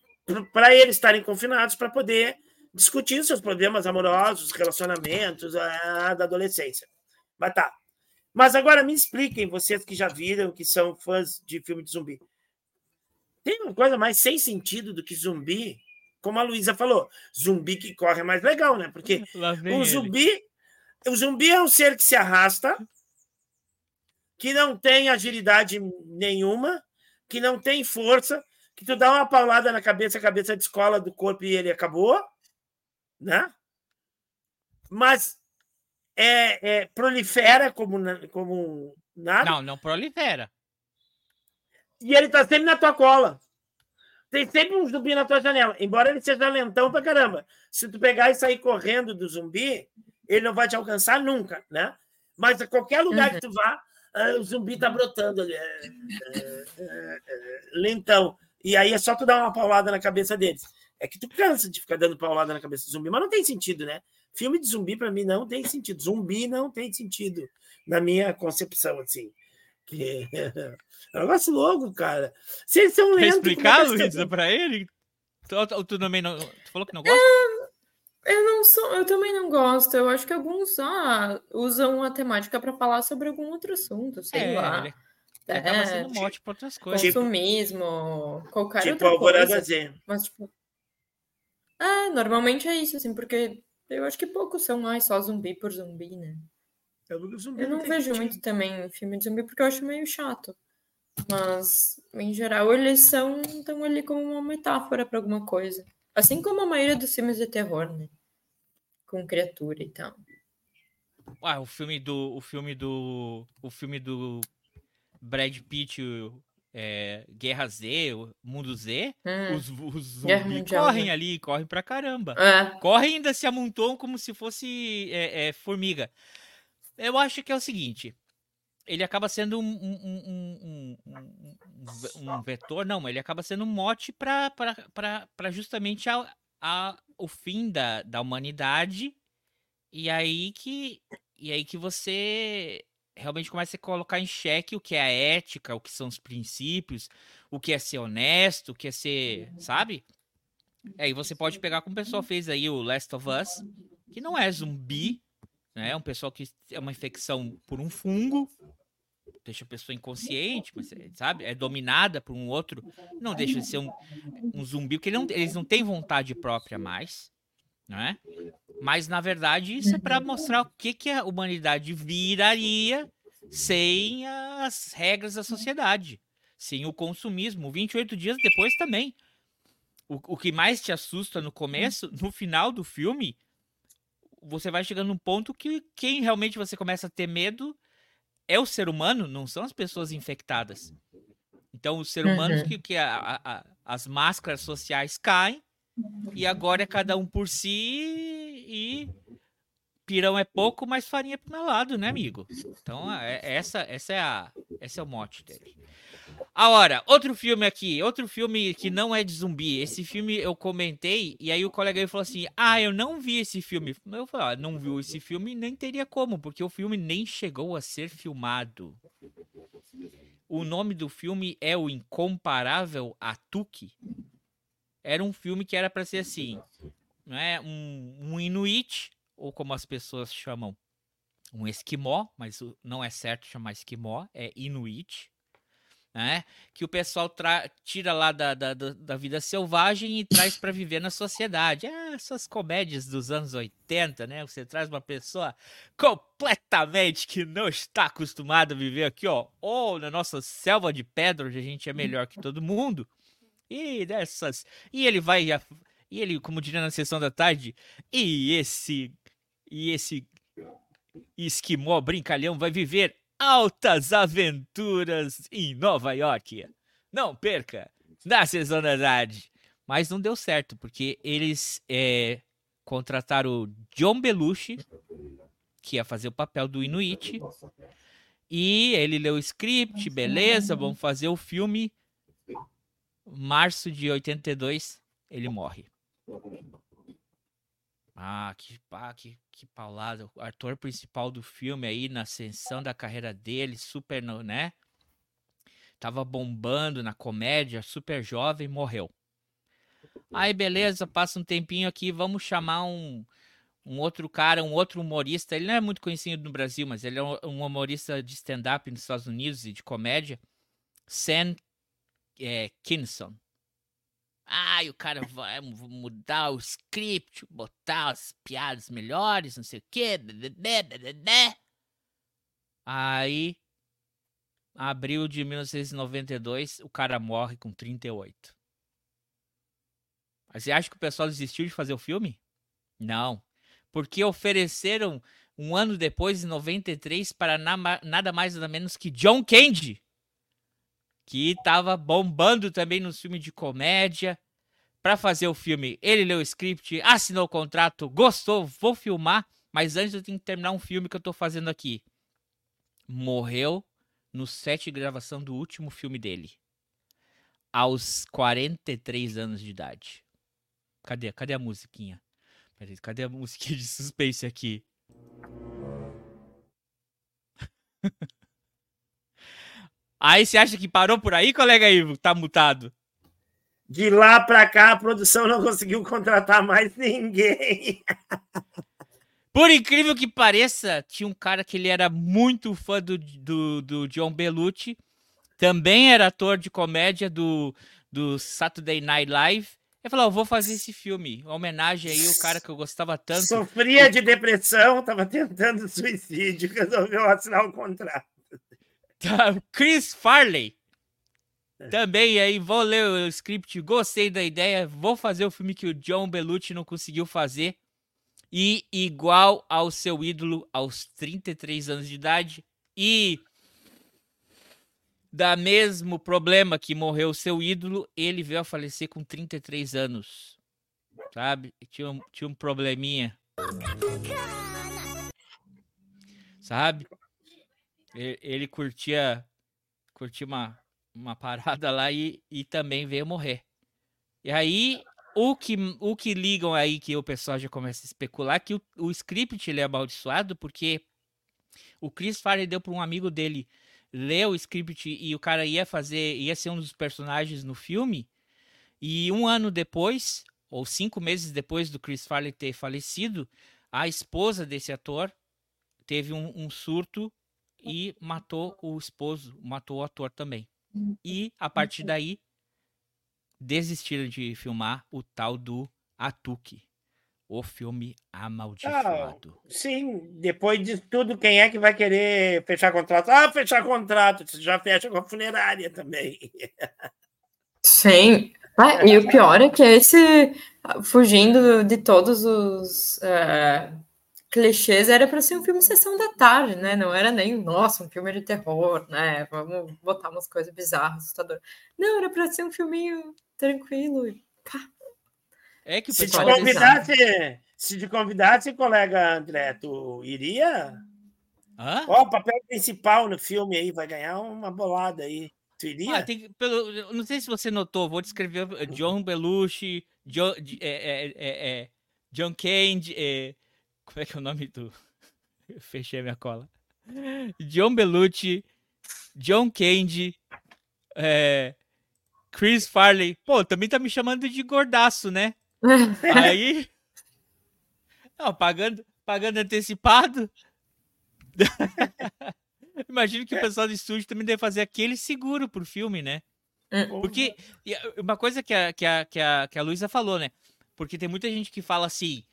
para eles estarem confinados, para poder discutir seus problemas amorosos, relacionamentos a, da adolescência. Mas tá. Mas agora me expliquem, vocês que já viram, que são fãs de filme de zumbi. Tem uma coisa mais sem sentido do que zumbi? Como a Luísa falou, zumbi que corre é mais legal, né? Porque o zumbi, o zumbi é um ser que se arrasta, que não tem agilidade nenhuma, que não tem força, que tu dá uma paulada na cabeça, a cabeça descola do corpo e ele acabou, né? Mas é, é prolifera como, como nada. Não, não prolifera. E ele tá sempre na tua cola. Tem sempre um zumbi na tua janela, embora ele seja lentão pra caramba. Se tu pegar e sair correndo do zumbi, ele não vai te alcançar nunca, né? Mas a qualquer lugar uhum. que tu vá, ah, o zumbi tá brotando ali. É, é, é, lentão. E aí é só tu dar uma paulada na cabeça deles. É que tu cansa de ficar dando paulada na cabeça do zumbi, mas não tem sentido, né? Filme de zumbi, para mim, não tem sentido. Zumbi não tem sentido, na minha concepção, assim. Que... É um negócio louco, cara. Vocês são lentos. explicar, Luísa, pra ele? Tu, tu, também não. Tu falou que não gosta? É... Eu não sou, eu também não gosto. Eu acho que alguns ah, usam a temática para falar sobre algum outro assunto, sei é, lá. Ele, ele é, sendo mote para outras coisas. Consumismo, qualquer tipo, outra coisa. Z. Mas tipo, é, normalmente é isso, assim, porque eu acho que poucos são mais só zumbi por zumbi, né? Eu, zumbi eu não vejo muito também filme de zumbi porque eu acho meio chato. Mas, em geral, eles são estão ali como uma metáfora para alguma coisa. Assim como a maioria dos filmes de terror, né? Com criatura e tal. Ah, o filme do. O filme do. O filme do Brad Pitt, é, Guerra Z, Mundo Z, hum, os, os zumbis correm né? ali, correm pra caramba. É. Correm ainda se amontoam como se fosse é, é, formiga. Eu acho que é o seguinte. ele acaba sendo um, um, um, um, vetor, não, ele acaba sendo um mote para justamente a, a, o fim da, da humanidade e aí que e aí que você realmente começa a colocar em xeque o que é a ética, o que são os princípios, o que é ser honesto, o que é ser, sabe? Aí você pode pegar como o pessoal fez aí o Last of Us, que não é zumbi, né? É um pessoal que é uma infecção por um fungo, deixa a pessoa inconsciente, mas, sabe? É dominada por um outro, não deixa de ser um, um zumbi, porque não, eles não têm vontade própria mais, né? Mas na verdade isso é para mostrar o que, que a humanidade viraria sem as regras da sociedade, sem o consumismo. 28 dias depois também. O, o que mais te assusta no começo, no final do filme, você vai chegando num ponto que quem realmente você começa a ter medo é o ser humano, não são as pessoas infectadas. Então, os seres humanos uhum. que, que a, a, as máscaras sociais caem e agora é cada um por si e pirão é pouco, mas farinha é pro meu lado, né, amigo? Então, é, essa, essa, é a, esse é o mote dele. Agora, outro filme aqui, outro filme que não é de zumbi. Esse filme eu comentei e aí o colega aí falou assim: Ah, eu não vi esse filme. Eu falei: ah, não viu esse filme, nem teria como, porque o filme nem chegou a ser filmado. O nome do filme é O Incomparável Atuki. Era um filme que era para ser assim, não é um, um Inuit ou como as pessoas chamam, um esquimó, mas não é certo chamar esquimó, é Inuit né? Que o pessoal tira lá da, da, da vida selvagem e traz para viver na sociedade. É, essas comédias dos anos 80, né? Você traz uma pessoa completamente que não está acostumada a viver aqui, ó, ou na nossa selva de pedra, onde a gente é melhor que todo mundo. E dessas. E ele vai. E ele, como diria na sessão da tarde, e esse. E esse esquimó brincalhão vai viver altas aventuras em Nova York. Não perca na sessão da tarde. Mas não deu certo, porque eles é, contrataram o John Belushi, que ia fazer o papel do Inuit. E ele leu o script, beleza, vamos fazer o filme. Março de 82, ele morre. Ah, que, ah, que, que paulada. O ator principal do filme aí, na ascensão da carreira dele, super, né? Tava bombando na comédia, super jovem, morreu. Aí, beleza, passa um tempinho aqui, vamos chamar um, um outro cara, um outro humorista. Ele não é muito conhecido no Brasil, mas ele é um humorista de stand-up nos Estados Unidos e de comédia. Sam é, Kinson. E o cara vai mudar o script, botar as piadas melhores, não sei o quê. Aí, abril de 1992, o cara morre com 38. Mas você acha que o pessoal desistiu de fazer o filme? Não. Porque ofereceram um ano depois, em 93, para nada mais nada menos que John Candy que estava bombando também nos filmes de comédia. Para fazer o filme, ele leu o script, assinou o contrato, gostou, vou filmar, mas antes eu tenho que terminar um filme que eu estou fazendo aqui. Morreu no set de gravação do último filme dele. Aos 43 anos de idade. Cadê? Cadê a musiquinha? Peraí, cadê a musiquinha de suspense aqui? Aí você acha que parou por aí, colega Ivo? Tá mutado. De lá para cá, a produção não conseguiu contratar mais ninguém. Por incrível que pareça, tinha um cara que ele era muito fã do, do, do John Belushi. Também era ator de comédia do, do Saturday Night Live. Ele falou: oh, vou fazer esse filme. Uma homenagem aí ao cara que eu gostava tanto. Sofria de depressão, estava tentando suicídio, resolveu assinar o contrato. Chris Farley. É. Também aí, vou ler o script, gostei da ideia, vou fazer o filme que o John Belushi não conseguiu fazer. E igual ao seu ídolo aos 33 anos de idade. E da mesmo problema que morreu seu ídolo, ele veio a falecer com 33 anos. Sabe? Tinha um, tinha um probleminha. Sabe? Ele, ele curtia, curtia uma, uma parada lá e, e também veio morrer. E aí, o que, o que ligam aí que o pessoal já começa a especular é que o, o script ele é amaldiçoado porque o Chris Farley deu para um amigo dele ler o script e o cara ia fazer, ia ser um dos personagens no filme. E um ano depois, ou cinco meses depois do Chris Farley ter falecido, a esposa desse ator teve um, um surto e matou o esposo, matou o ator também. E a partir daí desistiram de filmar o tal do Atuki, o filme amaldiçoado. Sim, depois de tudo, quem é que vai querer fechar contrato? Ah, fechar contrato, você já fecha com a funerária também. Sim. Ah, e o pior é que esse, fugindo de todos os uh, clichês, era para ser um filme sessão da tarde, né? Não era nem, nossa, um filme de terror, né? Vamos botar umas coisas bizarras, assustadoras. Não, era para ser um filminho tranquilo e pá. É que o Se te pessoal convidasse, se te convidasse, colega André, tu iria? Hã? Ó, o papel principal no filme aí vai ganhar uma bolada aí. Tu iria? Ah, tem que- pelo, não sei se você notou, vou descrever eh, John Belushi, John, de- é, é, é, é, John Candy, é, como é que é o nome do... Eu Fechei a minha cola. John Belushi, John Candy, é, Chris Farley. Pô, também tá me chamando de gordaço, né? Aí... Não, pagando, pagando antecipado. Imagino que o pessoal do estúdio também deve fazer aquele seguro pro filme, né? Porque e, uh, uma coisa que a, que a, que a, que a Luísa falou, né? Porque tem muita gente que fala assim.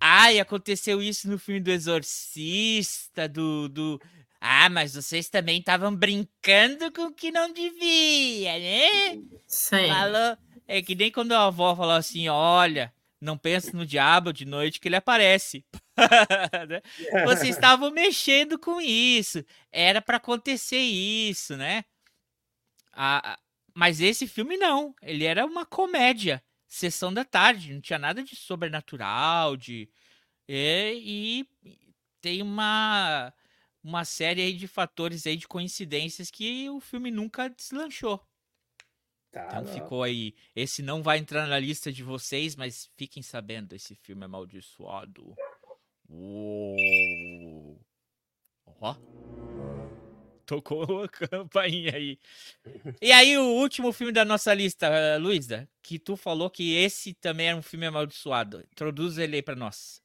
Ai, aconteceu isso no filme do Exorcista, do. do... Ah, mas vocês também estavam brincando com o que não devia, né? Sim. Falou. É que nem quando a avó falou assim: olha, não pense no diabo de noite que ele aparece. Né? Vocês estavam mexendo com isso. Era pra acontecer isso, né? Ah, mas esse filme não. Ele era uma comédia. Sessão da tarde. Não tinha nada de sobrenatural, de. é, e tem uma. Uma série aí de fatores aí de coincidências que o filme nunca deslanchou. Tá, Então não. ficou aí. Esse não vai entrar na lista de vocês, mas fiquem sabendo, esse filme é amaldiçoado. Uou. Ó. Tocou a campainha aí. E aí, o último filme da nossa lista, eh, Luísa, que tu falou que esse também é um filme amaldiçoado. Introduz ele aí pra nós.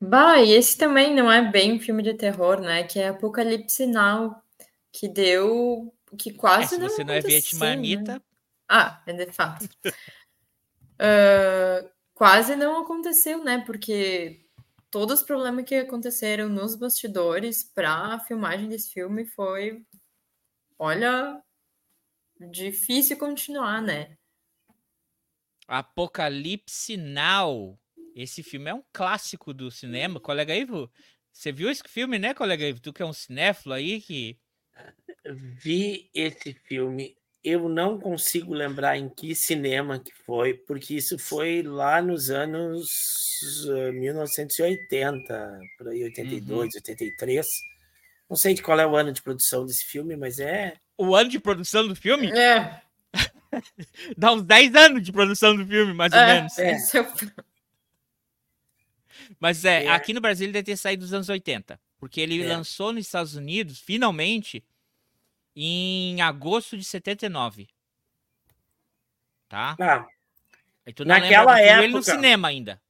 Bah, e esse também não é bem um filme de terror, né? Que é Apocalipse Now, que deu. que É, quase se não você não é aconteceu, vietnamita, né? Ah, é de fato. Ah, quase não aconteceu, né? Porque todos os problemas que aconteceram nos bastidores para a filmagem desse filme foi, olha, difícil continuar, né? Apocalipse Now. Esse filme é um clássico do cinema. Colega Ivo, você viu esse filme, né, colega Ivo? Tu que é um cinéfilo aí que. Vi esse filme. Eu não consigo lembrar em que cinema que foi, porque isso foi lá nos anos eh, 1980, por aí, 82, 83. Não sei de qual é o ano de produção desse filme, mas é. O ano de produção do filme? É, Dá uns 10 anos de produção do filme, mais ou é, menos. É. esse é o- Mas é, É. aqui no Brasil ele deve ter saído dos anos 80. Porque ele É. lançou nos Estados Unidos, finalmente, em agosto de 79. Tá? Ah, Aí tu não Naquela lembra, viu ele no época- cinema ainda.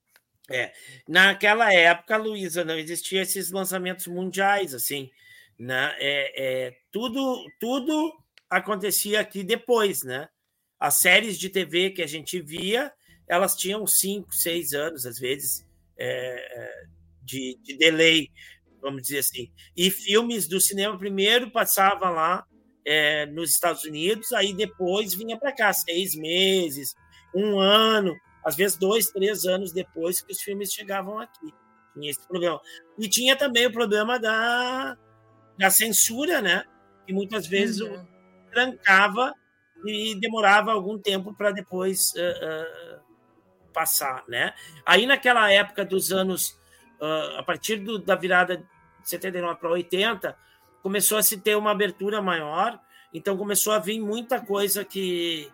naquela época, Luísa, não existia esses lançamentos mundiais, assim. Né? É, é, tudo, tudo acontecia aqui depois, né? As séries de TV que a gente via, elas tinham cinco, seis anos, às vezes, é, é, de, de delay, vamos dizer assim. E filmes do cinema primeiro passava lá é, nos Estados Unidos, aí depois vinha para cá, seis meses, um ano, às vezes dois, três anos depois que os filmes chegavam aqui. Tinha esse problema. E tinha também o problema da, da censura, né? Que muitas vezes Uhum. trancava e demorava algum tempo para depois ah, ah, passar, né? Aí naquela época dos anos, ah, a partir do- da virada de 79 para 80, começou a se ter uma abertura maior, então começou a vir muita coisa que,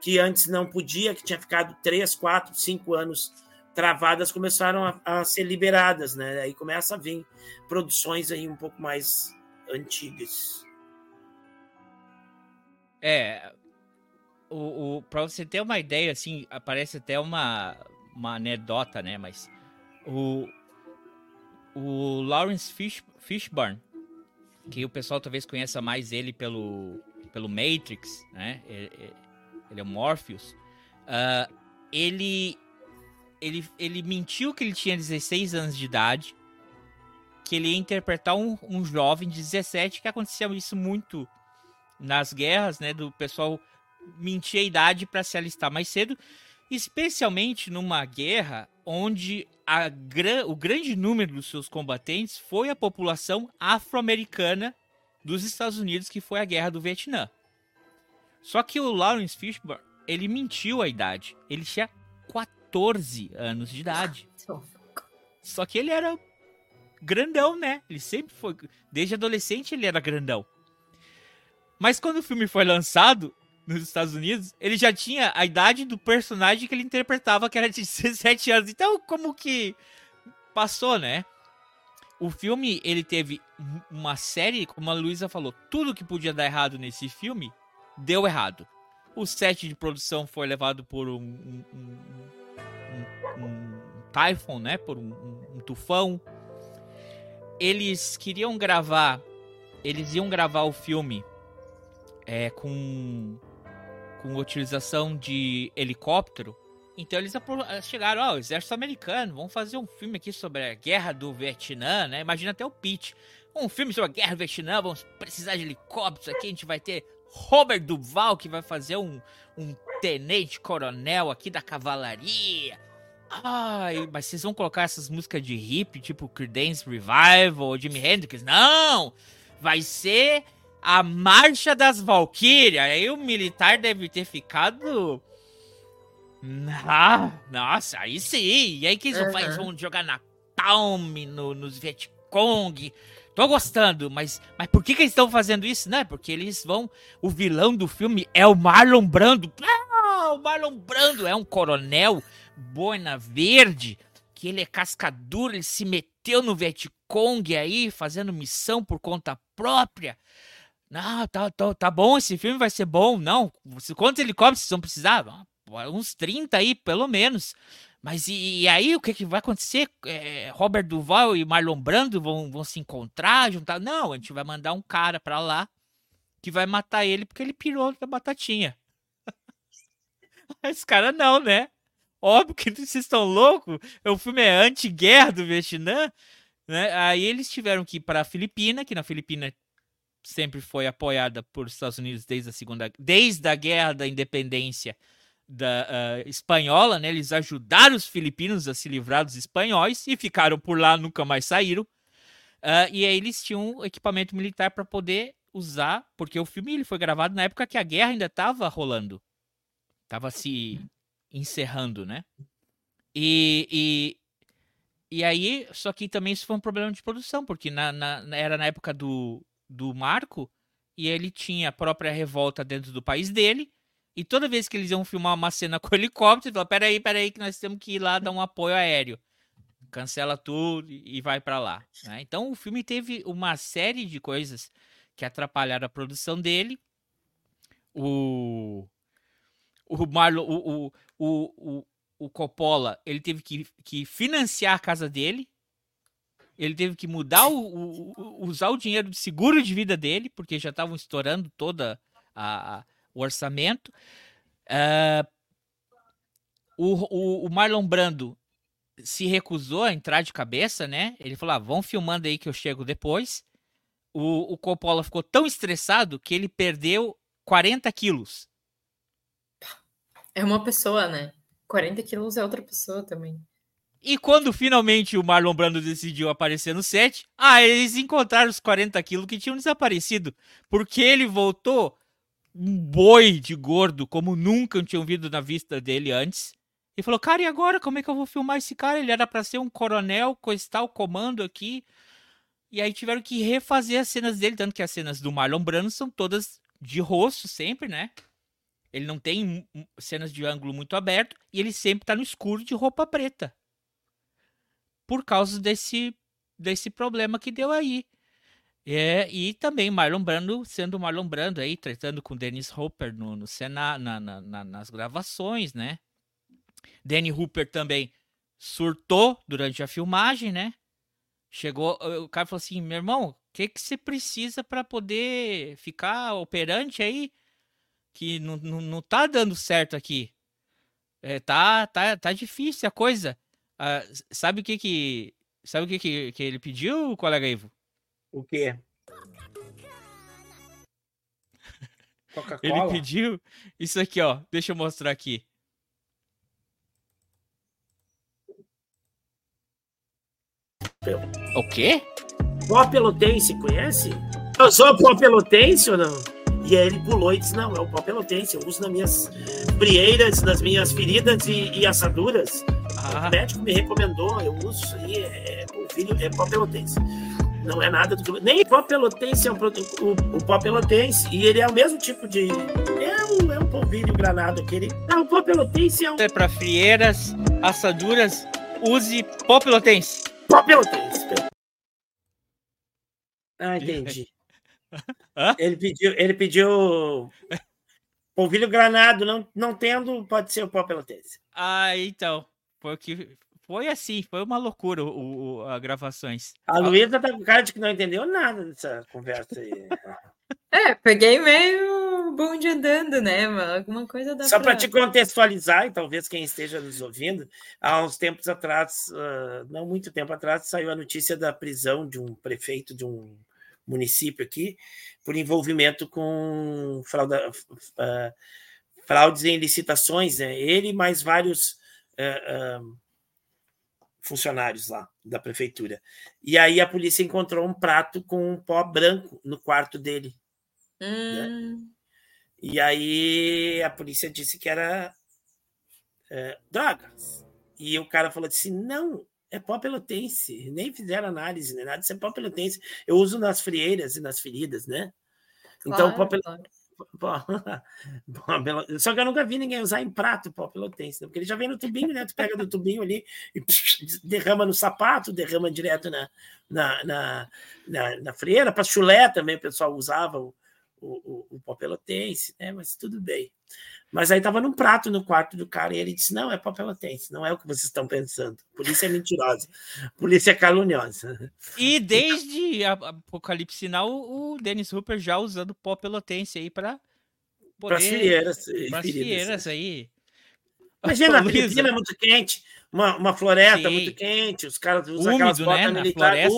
que antes não podia, que tinha ficado três, quatro, cinco anos travadas, começaram a, a ser liberadas, né? Aí começa a vir produções aí um pouco mais antigas. É, o, o, pra você ter uma ideia, assim, aparece até uma, uma anedota, né? Mas o, o Lawrence Fish, Fishburne, que o pessoal talvez conheça mais ele pelo, pelo Matrix, né? Ele, ele é o Morpheus. Uh, ele, ele, ele mentiu que ele tinha 16 anos de idade, que ele ia interpretar um, um jovem de 17, que acontecia isso muito nas guerras, né? Do pessoal mentir a idade para se alistar mais cedo, especialmente numa guerra onde a, o grande número dos seus combatentes foi a população afro-americana dos Estados Unidos, que foi a guerra do Vietnã. Só que o Lawrence Fishburne, ele mentiu a idade. Ele tinha 14 anos de idade. Só que ele era grandão, né? Ele sempre foi. Desde adolescente ele era grandão. Mas quando o filme foi lançado, nos Estados Unidos, ele já tinha a idade do personagem que ele interpretava, que era de 17 anos. Então, como que passou, né? O filme, ele teve uma série, como a Luísa falou, tudo que podia dar errado nesse filme, deu errado. O set de produção foi levado por um, um, um, um typhoon, né? Por um tufão. Eles queriam gravar, eles iam gravar o filme é, com com utilização de helicóptero. Então eles eh, chegaram, ó, oh, exército americano, vamos fazer um filme aqui sobre a guerra do Vietnã, né? Imagina até o pitch. Um filme sobre a guerra do Vietnã, vamos precisar de helicópteros aqui, a gente vai ter Robert Duval, que vai fazer um, um tenente coronel aqui da cavalaria. Ai, mas vocês vão colocar essas músicas de hip, tipo Creedence Revival ou Jimi Hendrix? Não! Vai ser a Marcha das Valkyrias. Aí o militar deve ter ficado. Ah, nossa, aí sim. E aí que eles uhum. vão jogar na Palme, no, nos Vietcong. Tô gostando, mas, mas por que, que eles estão fazendo isso, né? Porque eles vão. O vilão do filme é o Marlon Brando. Ah, o Marlon Brando é um coronel boina verde, que ele é cascadura, ele se meteu no Vietcong aí, fazendo missão por conta própria. Não, tá, tá, tá bom, esse filme vai ser bom. Não, quantos helicópteros vocês vão precisar? Ah, uns 30 aí, pelo menos. Mas e, e aí, o que, que vai acontecer? É, Robert Duval e Marlon Brando vão, vão se encontrar, juntar? Não, a gente vai mandar um cara pra lá que vai matar ele porque ele pirou da batatinha. Esse cara não, né? Óbvio que vocês estão loucos. O filme é anti-guerra do Vietnã. Né? Aí eles tiveram que ir para a Filipina, que na Filipina sempre foi apoiada por Estados Unidos desde a segunda, desde a guerra da independência da uh, espanhola, né? Eles ajudaram os filipinos a se livrar dos espanhóis e ficaram por lá, nunca mais saíram. Uh, e aí eles tinham equipamento militar para poder usar, porque o filme ele foi gravado na época que a guerra ainda estava rolando, estava se encerrando, né? E, e, e aí, só que também isso foi um problema de produção, porque na, na, era na época do, do Marco e ele tinha a própria revolta dentro do país dele. E toda vez que eles iam filmar uma cena com helicóptero, falou: peraí, peraí, que nós temos que ir lá dar um apoio aéreo. Cancela tudo e vai para lá. Né? Então o filme teve uma série de coisas que atrapalharam a produção dele. O. O Marlon. O, o, o, o, o Coppola, ele teve que, que financiar a casa dele ele teve que mudar o, o, usar o dinheiro de seguro de vida dele, porque já estavam estourando toda a, a o orçamento. Uh, o, o, o, Marlon Brando se recusou a entrar de cabeça, né? Ele falou: ah, vão filmando aí que eu chego depois. O, o Coppola ficou tão estressado que ele perdeu 40 quilos. É uma pessoa, né? 40 quilos é outra pessoa também. E quando finalmente o Marlon Brando decidiu aparecer no set, ah, eles encontraram os 40 quilos que tinham desaparecido. Porque ele voltou um boi de gordo, como nunca tinham visto na vista dele antes. E falou, cara, e agora? Como é que eu vou filmar esse cara? Ele era para ser um coronel, coisar o comando aqui. E aí tiveram que refazer as cenas dele, tanto que as cenas do Marlon Brando são todas de rosto sempre, né? Ele não tem cenas de ângulo muito aberto e ele sempre tá no escuro de roupa preta. Por causa desse desse problema que deu aí. É, e também Marlon Brando sendo Marlon Brando aí, tratando com Dennis Hopper no, no na, na, na, nas gravações, né? Danny Hooper também surtou durante a filmagem, né? Chegou, o cara falou assim, meu irmão, o que que você precisa para poder ficar operante aí? Que não, não, não tá dando certo aqui. É, tá, tá, tá difícil a coisa. Ah, sabe o que que sabe o que, que que ele pediu, colega Ivo? O quê? Ele pediu isso aqui, ó. Deixa eu mostrar aqui. O quê? Pó Pelotense, conhece? Eu sou pó Pelotense ou não? E aí ele pulou e disse: Não, é o pó Pelotense. Eu uso nas minhas frieiras, nas minhas feridas e, e assaduras. Ah. O médico me recomendou, eu uso isso aí, é, o filho é pó Pelotense. Não é nada do que. Nem pó pelotense é um o, o pó pelotense. E ele é o mesmo tipo de. É um, é um polvilho granado aquele. Não, o pó pelotense é um. É para frieiras, assaduras, use pó pelotense. Pó pelotense. Ah, entendi. ele pediu, ele pediu polvilho granado, não, não tendo, pode ser o pó pelotense. Ah, então. Porque foi assim, foi uma loucura o, o a gravações. A Luísa tá com cara de que não entendeu nada dessa conversa aí. É, peguei meio bonde andando, né? Alguma coisa da. Só para te contextualizar, e talvez quem esteja nos ouvindo, há uns tempos atrás, uh, não muito tempo atrás, saiu a notícia da prisão de um prefeito de um município aqui por envolvimento com frauda, uh, fraudes em licitações, né? Ele mais vários. Uh, funcionários lá da prefeitura. E aí a polícia encontrou um prato com um pó branco no quarto dele. Né? Hum. Né? E aí a polícia disse que era é, drogas. E o cara falou assim: não, é pó pelotense. Nem fizeram análise, nem nada. Isso é pó pelotense. Eu uso nas frieiras e nas feridas, né? Então, claro, pó. Só que eu nunca vi ninguém usar em prato pó pelotense, né? porque ele já vem no tubinho, né? Tu pega do tubinho ali e derrama no sapato, derrama direto na, na, na, na, na frieira. Para chulé também o pessoal usava o, o, o, o pó pelotense, né? Mas tudo bem. Mas aí estava num prato no quarto do cara e ele disse: Não, é pó pelotense, não é o que vocês estão pensando. Polícia é mentirosa, polícia é caluniosa. E desde Apocalipse Sinal, o Dennis Hooper já usando pó pelotense aí para poder. Para frieiras. Para frieiras aí. Imagina, a Filipina é muito quente, uma, uma floresta Sim. muito quente, os caras usam úmido, aquelas botas né? militares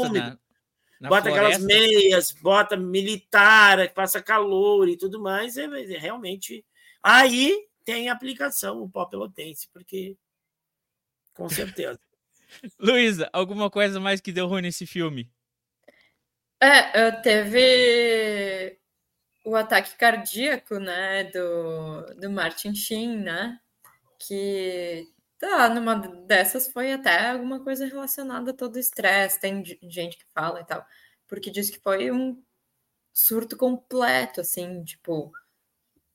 úmidas. bota aquelas meias, bota militar, passa calor e tudo mais, é, é realmente Aí tem aplicação o pó pelotense, porque com certeza. Luísa, alguma coisa mais que deu ruim nesse filme? É, teve o ataque cardíaco, né, do, do Martin Sheen, né, que tá, numa dessas foi até alguma coisa relacionada a todo o estresse, tem gente que fala e tal, porque diz que foi um surto completo, assim, tipo,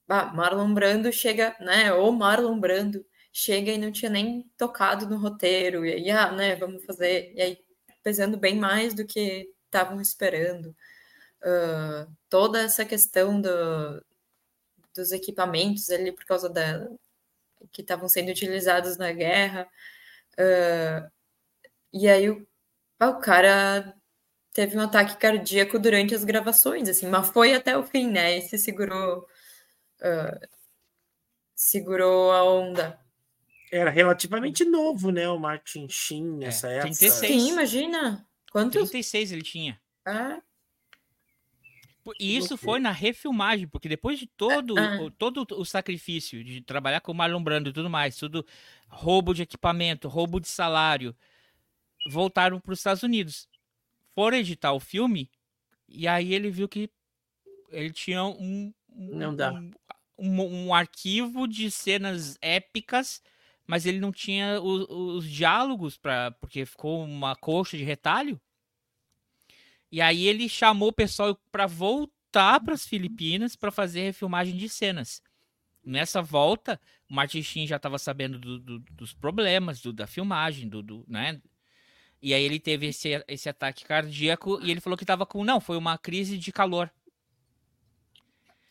ah, Marlon Brando chega, né? Ou Marlon Brando chega e não tinha nem tocado no roteiro, e aí, ah, né, vamos fazer, e aí pesando bem mais do que estavam esperando. Uh, toda essa questão do, dos equipamentos ali por causa da que estavam sendo utilizados na guerra. Uh, e aí o, ah, o cara teve um ataque cardíaco durante as gravações, assim, mas foi até o fim, né? E se segurou uh, segurou a onda. Era relativamente novo, né, o Martin Sheen nessa é, 36. época. Sim, imagina. Quantos? 36 ele tinha. Ah. E isso foi na refilmagem, porque depois de todo, ah. o, todo o sacrifício de trabalhar com o Marlon Brando e tudo mais, tudo roubo de equipamento, roubo de salário, voltaram para os Estados Unidos. Foram editar o filme e aí ele viu que ele tinha um, não dá. Um, um, um, arquivo de cenas épicas, mas ele não tinha os, os diálogos para porque ficou uma coxa de retalho. E aí ele chamou o pessoal para voltar para as Filipinas para fazer refilmagem de cenas. Nessa volta, o Martin Sheen já estava sabendo do- do- dos problemas do- da filmagem, do, do- né? E aí ele teve esse, esse ataque cardíaco e ele falou que estava com. Não, foi uma crise de calor.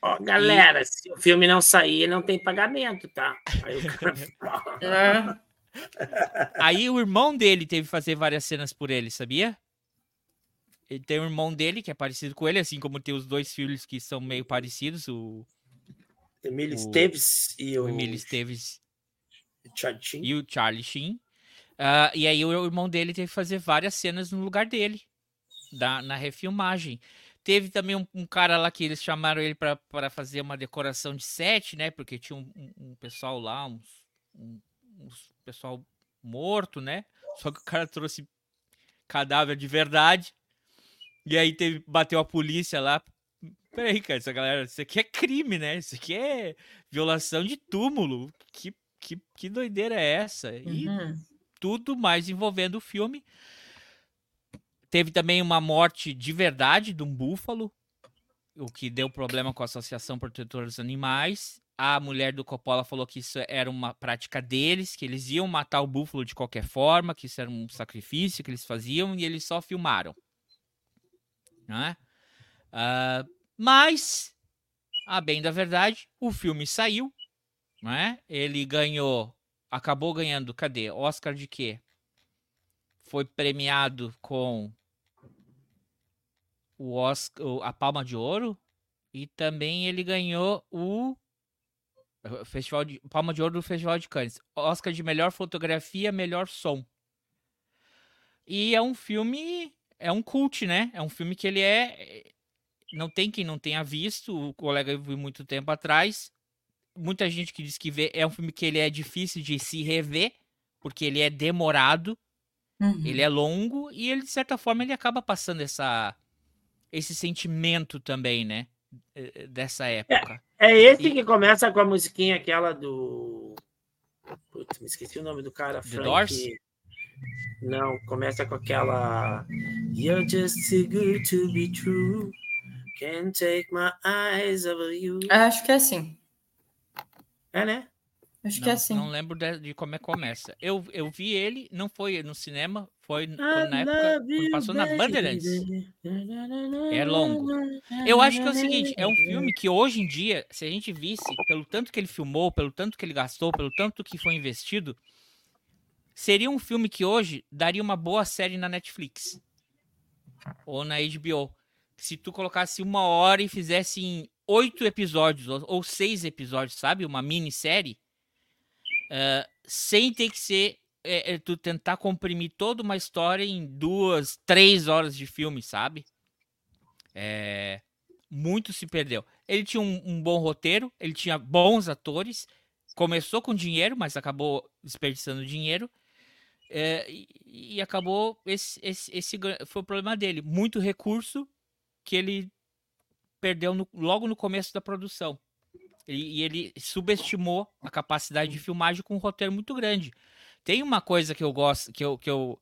Ó, galera, se o filme não sair, não tem pagamento, tá? Aí o cara... É. Aí o irmão dele teve que fazer várias cenas por ele, sabia? Ele tem um irmão dele que é parecido com ele, assim como tem os dois filhos que são meio parecidos, o, Emílio Esteves e o o, Emílio Esteves e o Charlie Sheen. Ah, e aí o irmão dele teve que fazer várias cenas no lugar dele, da, na refilmagem. Teve também um, um cara lá que eles chamaram ele pra fazer uma decoração de set, né? Porque tinha um, um- um pessoal lá, uns, um, uns pessoal morto, né? Só que o cara trouxe cadáver de verdade. E aí teve, bateu a polícia lá. Peraí, cara, essa galera, isso aqui é crime, né? Isso aqui é violação de túmulo. Que, que, que doideira é essa? E Uhum. tudo mais envolvendo o filme. Teve também uma morte de verdade de um búfalo, o que deu problema com a Associação Protetora dos Animais. A mulher do Coppola falou que isso era uma prática deles, que eles iam matar o búfalo de qualquer forma, que isso era um sacrifício que eles faziam e eles só filmaram. Né? Ah, mas, a bem da verdade, o filme saiu, né? Ele ganhou acabou ganhando, cadê? Oscar de quê? Foi premiado com o Oscar, a Palma de Ouro e também ele ganhou o Festival de Palma de Ouro do Festival de Cannes. Oscar de melhor fotografia, melhor som. E é um filme, é um cult, né? É um filme que ele é não tem quem não tenha visto, o colega viu muito tempo atrás muita gente que diz que vê, é um filme que ele é difícil de se rever, porque ele é demorado, Uhum. ele é longo e ele de certa forma ele acaba passando essa esse sentimento também, né, eh, dessa época. É esse E- que começa com a musiquinha aquela do. Putz, me esqueci o nome do cara. The Frank. Doors? Não, começa com aquela. You're just too good to be true. Can't take my eyes over you. Acho que é assim. É, né? Acho que Não, é assim. não lembro de, de como é que começa. Eu, eu vi ele, não foi no cinema, foi I na época quando you, passou na. Bandeirantes. É longo. Eu acho que é o seguinte, é um filme que hoje em dia, se a gente visse, pelo tanto que ele filmou, pelo tanto que ele gastou, pelo tanto que foi investido, seria um filme que hoje daria uma boa série na Netflix. Ou na HBO. Se tu colocasse uma hora e fizesse em oito episódios, ou, seis episódios, sabe? Uma minissérie, ah, sem ter que ser. é, tu tentar comprimir toda uma história em duas, três horas de filme, sabe? É, muito se perdeu. Ele tinha um, um bom roteiro, ele tinha bons atores, começou com dinheiro, mas acabou desperdiçando dinheiro. É, e, e acabou. Esse, esse, esse foi o problema dele. Muito recurso que ele perdeu no- logo no começo da produção. E, e ele subestimou a capacidade de filmagem com um roteiro muito grande. Tem uma coisa que eu gosto, que eu. Que eu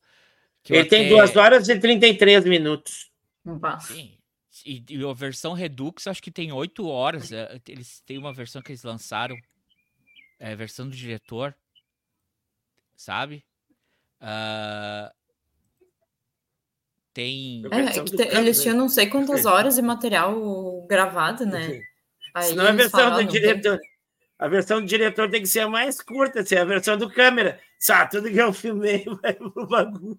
que eu Ele tem até- 2 horas e 33 minutos. Bah. Sim. E, e a versão Redux acho que tem oito horas. é, Eles têm uma versão que eles lançaram. É a versão do diretor. Sabe? Ah, tem. É, é versão que do te- campo, eles né? tinham não sei quantas horas de material gravado, né? Aí Senão a versão falam, do não tem- diretor. A versão do diretor tem que ser a mais curta, assim, a versão do câmera. Sabe, tudo que eu filmei vai pro bagulho.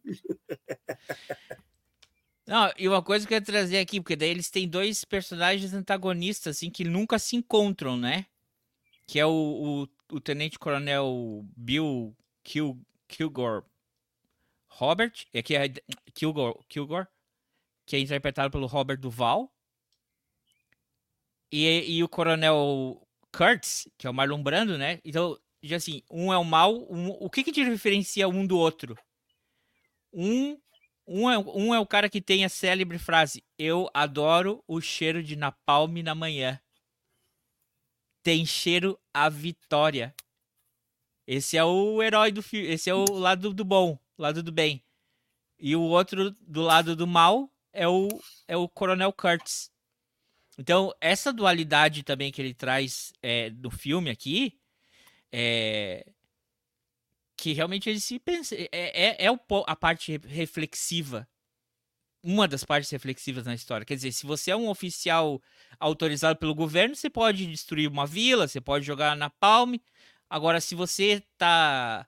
Não, e uma coisa que eu ia trazer aqui, porque daí eles têm dois personagens antagonistas, assim, que nunca se encontram, né? Que é o, o, o Tenente Coronel Bill Kil, Kilgore Robert, é que é Kilgore, Kilgore, que é interpretado pelo Robert Duval. E, e o Coronel Kurtz, que é o Marlon Brando, né? Então, já assim, um é o mal, um, o que que te diferencia um do outro? Um um é, um é o cara que tem a célebre frase: Eu adoro o cheiro de napalm na manhã. Tem cheiro a vitória. Esse é o herói do filme. Esse é o lado do bom, lado do bem. E o outro, do lado do mal, é o, é o Coronel Kurtz. Então, essa dualidade também que ele traz é, do filme aqui, é, que realmente ele se pensa. É, é, é a parte reflexiva. Uma das partes reflexivas na história. Quer dizer, se você é um oficial autorizado pelo governo, você pode destruir uma vila, você pode jogar na palme. Agora, se você tá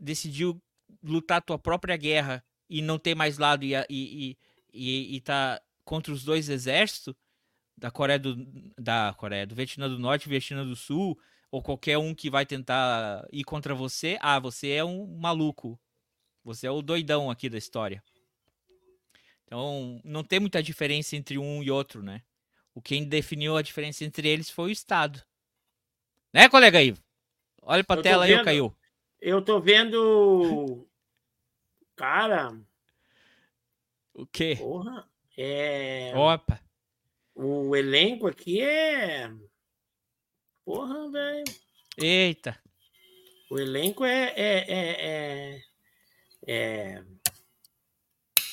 decidiu lutar a tua própria guerra e não ter mais lado e, e, e, e tá contra os dois exércitos da Coreia do da Coreia do Vietnã do Norte e Vietnã do Sul ou qualquer um que vai tentar ir contra você, ah, você é um maluco. Você é o doidão aqui da história. Então, não tem muita diferença entre um e outro, né? O quem definiu a diferença entre eles foi o Estado. Né, colega Ivo? Olha pra eu tela aí, caiu. Eu tô vendo. Cara. O quê? Porra. É. Opa. O elenco aqui é. Porra, velho. Eita. O elenco é é, é, é, é,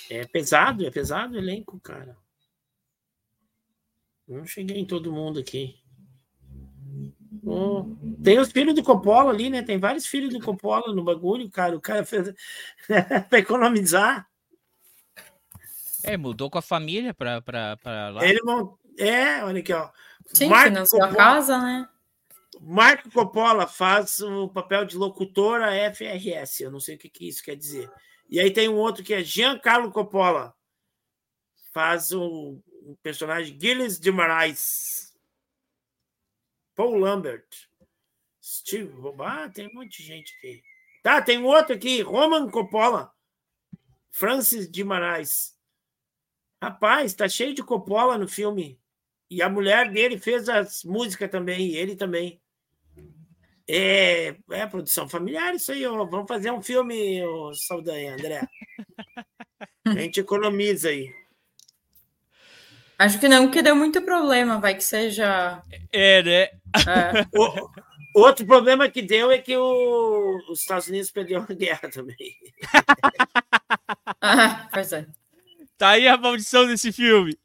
é pesado, é pesado o elenco, cara. Não cheguei em todo mundo aqui. Oh, tem os filhos do Coppola ali, né? Tem vários filhos do Coppola no bagulho, cara. O cara fez para economizar. É, mudou com a família para lá. Ele É, olha aqui, ó. Sim, Marco financiou Coppola, a casa, né? Marco Coppola faz o papel de locutor a FRS. Eu não sei o que, que isso quer dizer. E aí tem um outro que é Giancarlo Coppola. Faz o, personagem Gilles de Moraes. Paul Lambert. Steve. Ah, tem um monte de gente aqui. Tá, tem um outro aqui. Roman Coppola. Francis de Moraes. Rapaz, tá cheio de Coppola no filme. E a mulher dele fez as músicas também, e ele também. É, é produção familiar isso aí, ó. Vamos fazer um filme, ó, Saldanha, André. A gente economiza aí. Acho que não, que deu muito problema, vai que seja. É, né? É. O, outro problema que deu é que o, os Estados Unidos perdeu a guerra também. ah, pois é. Tá aí a maldição desse filme.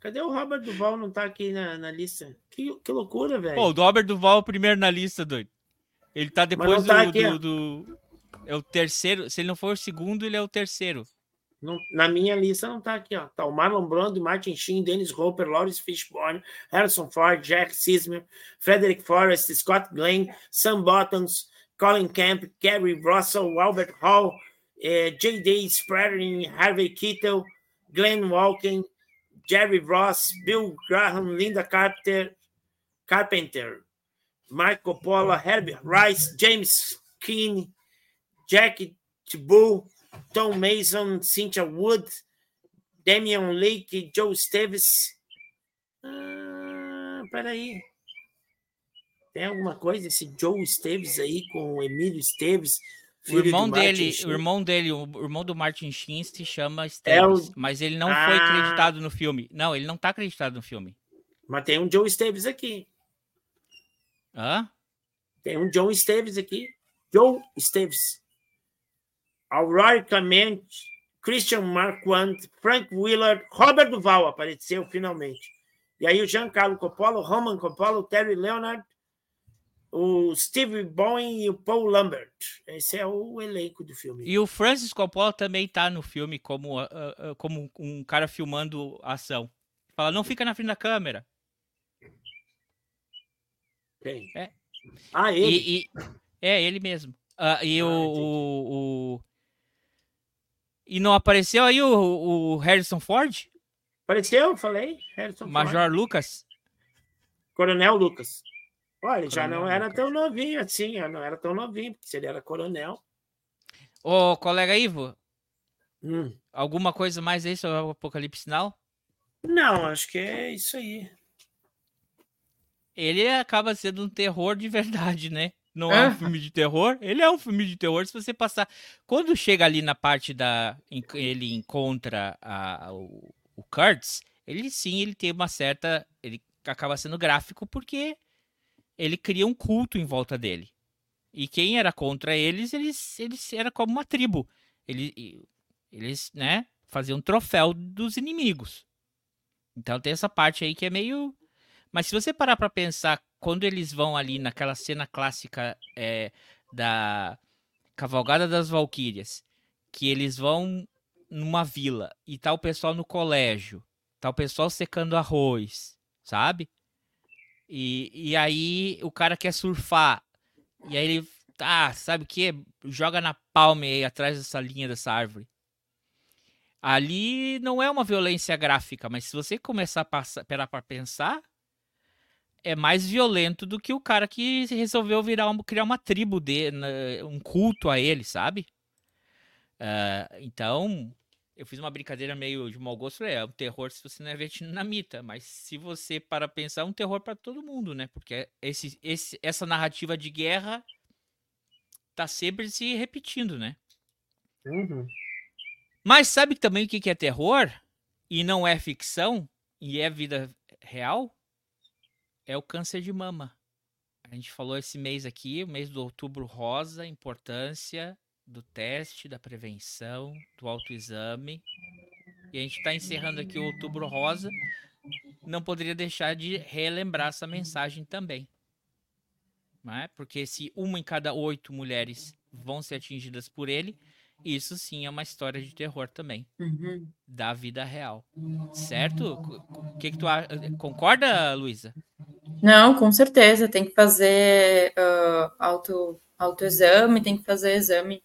Cadê o Robert Duval? Não tá aqui na, na lista. Que, que loucura, velho. Pô, o Robert Duval é o primeiro na lista, doido. Ele tá depois tá do, aqui, do, do, É o terceiro. Se ele não for o segundo, ele é o terceiro. Não, na minha lista não tá aqui, ó. Tá o Marlon Brando, Martin Sheen, Dennis Hopper, Lawrence Fishburne, Harrison Ford, Jack Sismer, Frederick Forrest, Scott Glenn, Sam Bottoms, Colin Camp, Gary Russell, Albert Hall, eh, J.D. Spreading, Harvey Keitel, Glenn Walken, Jerry Ross, Bill Graham, Linda Carpenter, Carpenter, Michael Coppola, Herbie Rice, James Keane, Jack Thibault, Tom Mason, Cynthia Wood, Damian Lake, Joe Steves. Ah, peraí. Tem alguma coisa esse Joe Steves aí com o Emílio Esteves? O irmão dele, o irmão dele, o irmão do Martin Sheen se chama Esteves, é o... mas ele não ah. foi acreditado no filme. Não, ele não tá acreditado no filme. Mas tem um Joe Esteves aqui. Hã? Tem um Joe Esteves aqui. Joe Esteves. Aurora Clement, Christian Marquand, Frank Willard, Robert Duval apareceu finalmente. E aí o Giancarlo Coppola, o Roman Coppola, o Terry Leonard, o Steve Bowen e o Paul Lambert. Esse é o elenco do filme. E o Francis Coppola também tá no filme como, uh, uh, como um cara filmando ação. Fala, não fica na frente da câmera. Quem? É. Ah, ele? E, e, é, ele mesmo. Uh, e ah, o, o, o, e não apareceu aí o, o Harrison Ford? Apareceu, falei. Harrison Major Ford. Lucas? Coronel Lucas. Olha, já não era tão novinho assim, não era tão novinho, porque se ele era coronel. Ô, colega Ivo, hum. alguma coisa mais aí sobre o Apocalipse Sinal? Não, acho que é isso aí. Ele acaba sendo um terror de verdade, né? Não é um filme de terror. Ele é um filme de terror se você passar. Quando chega ali na parte da. Ele encontra a, o, o Kurtz, ele sim, ele tem uma certa. Ele acaba sendo gráfico porque ele cria um culto em volta dele. E quem era contra eles, eles, eles era como uma tribo. Ele, Eles, né, faziam um troféu dos inimigos. Então tem essa parte aí que é meio. Mas se você parar pra pensar, quando eles vão ali naquela cena clássica é, da Cavalgada das Valquírias, que eles vão numa vila e tá o pessoal no colégio, tá o pessoal secando arroz, sabe? E, e aí o cara quer surfar. E aí ele, ah, sabe o que? Joga na palma aí atrás dessa linha dessa árvore. Ali não é uma violência gráfica, mas se você começar a parar pra pensar, é mais violento do que o cara que resolveu virar uma, criar uma tribo de um culto a ele, sabe? Uh, então, eu fiz uma brincadeira meio de mau gosto, falei, é um terror se você não é vietnamita, mas se você para pensar, é um terror para todo mundo, né? Porque esse, esse, essa narrativa de guerra tá sempre se repetindo, né? Uhum. Mas sabe também o que é terror? E não é ficção? E é vida real? É o câncer de mama. A gente falou esse mês aqui, o mês do outubro rosa, importância do teste, da prevenção, do autoexame. E a gente está encerrando aqui o outubro rosa. Não poderia deixar de relembrar essa mensagem também. Não é? Porque se uma em cada oito mulheres vão ser atingidas por ele, isso sim é uma história de terror também. Uhum. Da vida real. Certo? O que, que tu concorda, Luísa? Não, com certeza. Tem que fazer uh, auto, autoexame, tem que fazer exame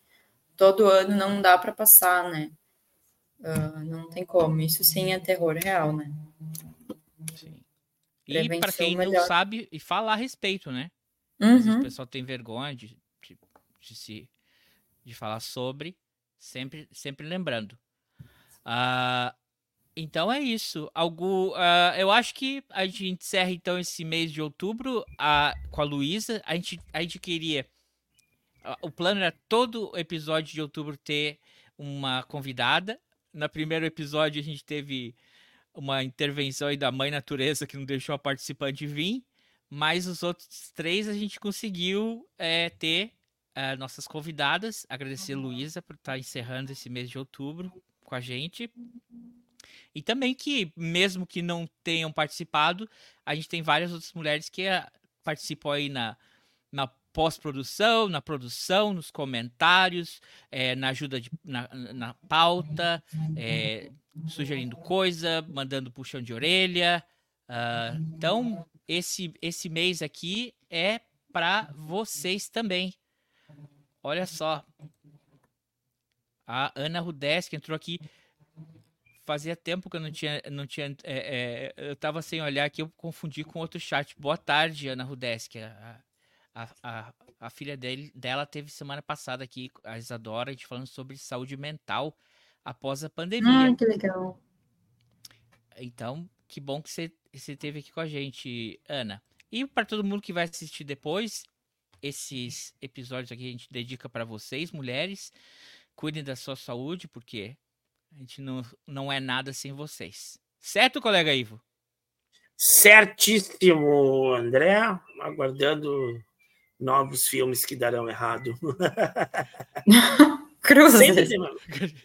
todo ano, não dá para passar, né? Uh, não tem como. Isso sim é terror real, né? Sim. E para quem melhor. não sabe, e falar a respeito, né? Uhum. o pessoal tem vergonha de, de, de se de falar sobre. Sempre, sempre lembrando. Uh, então é isso. Algo, uh, eu acho que a gente encerra então esse mês de outubro uh, com a Luísa. A gente, a gente queria. o plano era todo episódio de outubro ter uma convidada. No primeiro episódio a gente teve uma intervenção aí da Mãe Natureza que não deixou a participante vir. Mas os outros três a gente conseguiu é, ter uh, nossas convidadas. Agradecer a Luísa por estar tá encerrando esse mês de outubro com a gente. E também que, mesmo que não tenham participado, a gente tem várias outras mulheres que uh, participam aí na, na pós-produção, na produção, nos comentários, é, na ajuda de, na, na pauta, é, sugerindo coisa, mandando puxão de orelha. Uh, então, esse, esse mês aqui é para vocês também. Olha só. A Ana Rudesc entrou aqui. Fazia tempo que eu não tinha. Não tinha é, é, eu tava sem olhar aqui, eu confundi com outro chat. Boa tarde, Ana Rudesc. A, a, a, a filha dele, dela teve semana passada aqui, a Isadora, a gente falando sobre saúde mental após a pandemia. Ah, que legal. Então, que bom que você, você teve aqui com a gente, Ana. E para todo mundo que vai assistir depois, esses episódios aqui a gente dedica para vocês, mulheres. Cuidem da sua saúde, porque a gente não, não é nada sem vocês. Certo, colega Ivo? Certíssimo, André. Aguardando novos filmes que darão errado. Cruz. Sempre,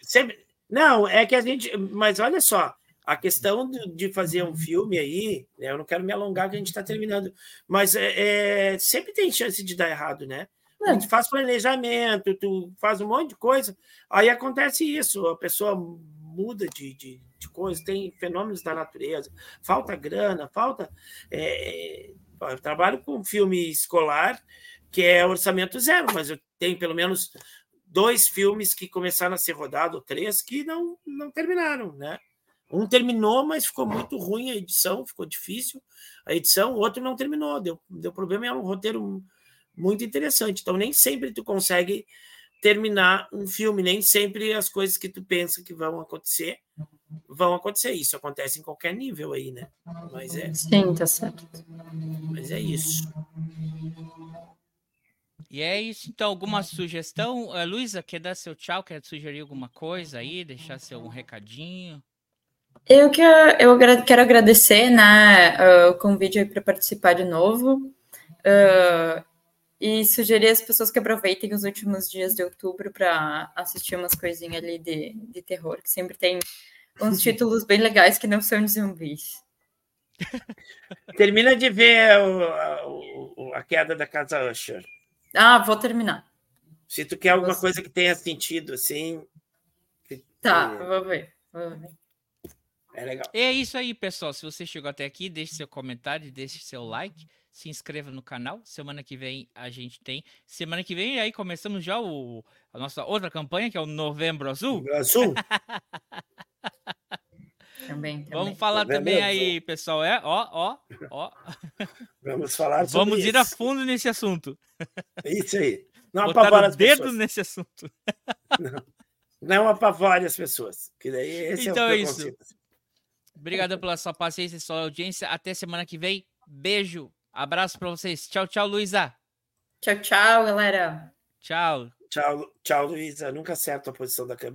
sempre, não, é que a gente. Mas olha só, a questão de fazer um filme aí, né, eu não quero me alongar, que a gente está terminando, mas é, é, sempre tem chance de dar errado, né? A gente faz planejamento, tu faz um monte de coisa, aí acontece isso, a pessoa muda de, de, de coisa, tem fenômenos da natureza, falta grana, falta. É, eu trabalho com filme escolar que é orçamento zero, mas eu tenho pelo menos dois filmes que começaram a ser rodados, ou três, que não, não terminaram, né? Um terminou, mas ficou muito ruim a edição, ficou difícil a edição. O outro não terminou, deu, deu problema. É um roteiro muito interessante. Então, nem sempre tu consegue terminar um filme, nem sempre as coisas que tu pensa que vão acontecer vão acontecer. Isso acontece em qualquer nível aí, né? Mas é. Sim, tá certo. Mas é isso. E é isso, então, alguma sugestão? Uh, Luísa, quer dar seu tchau? Quer sugerir alguma coisa aí? Deixar seu um recadinho? Eu, que, eu quero agradecer né, uh, o convite para participar de novo. Uh, E sugerir às pessoas que aproveitem os últimos dias de outubro para assistir umas coisinhas ali de, de terror, que sempre tem uns títulos bem legais que não são de zumbis. Termina de ver o- o- a queda da casa Usher. Ah, vou terminar. Se tu quer alguma Você- coisa que tenha sentido, assim. que- Tá, vou ver. Vou ver. É legal. É isso aí, pessoal. Se você chegou até aqui, deixe seu comentário, deixe seu like, se inscreva no canal. Semana que vem a gente tem. Semana que vem aí começamos já o, a nossa outra campanha, que é o Novembro Azul. Azul. Também, também. Vamos falar Novembro também Azul. aí, pessoal. É, ó, ó, ó. Vamos falar sobre Vamos ir a isso. fundo nesse assunto. Isso aí. Não Botar o as dedo pessoas. nesse assunto. Não apavore as pessoas. Que daí esse Então é é o isso. preconceito. Obrigado pela sua paciência e sua audiência. Até semana que vem. Beijo. Abraço pra vocês. Tchau, tchau, Luísa. Tchau, tchau, galera. Tchau. Tchau, tchau, Luísa. Nunca acerto a posição da câmera.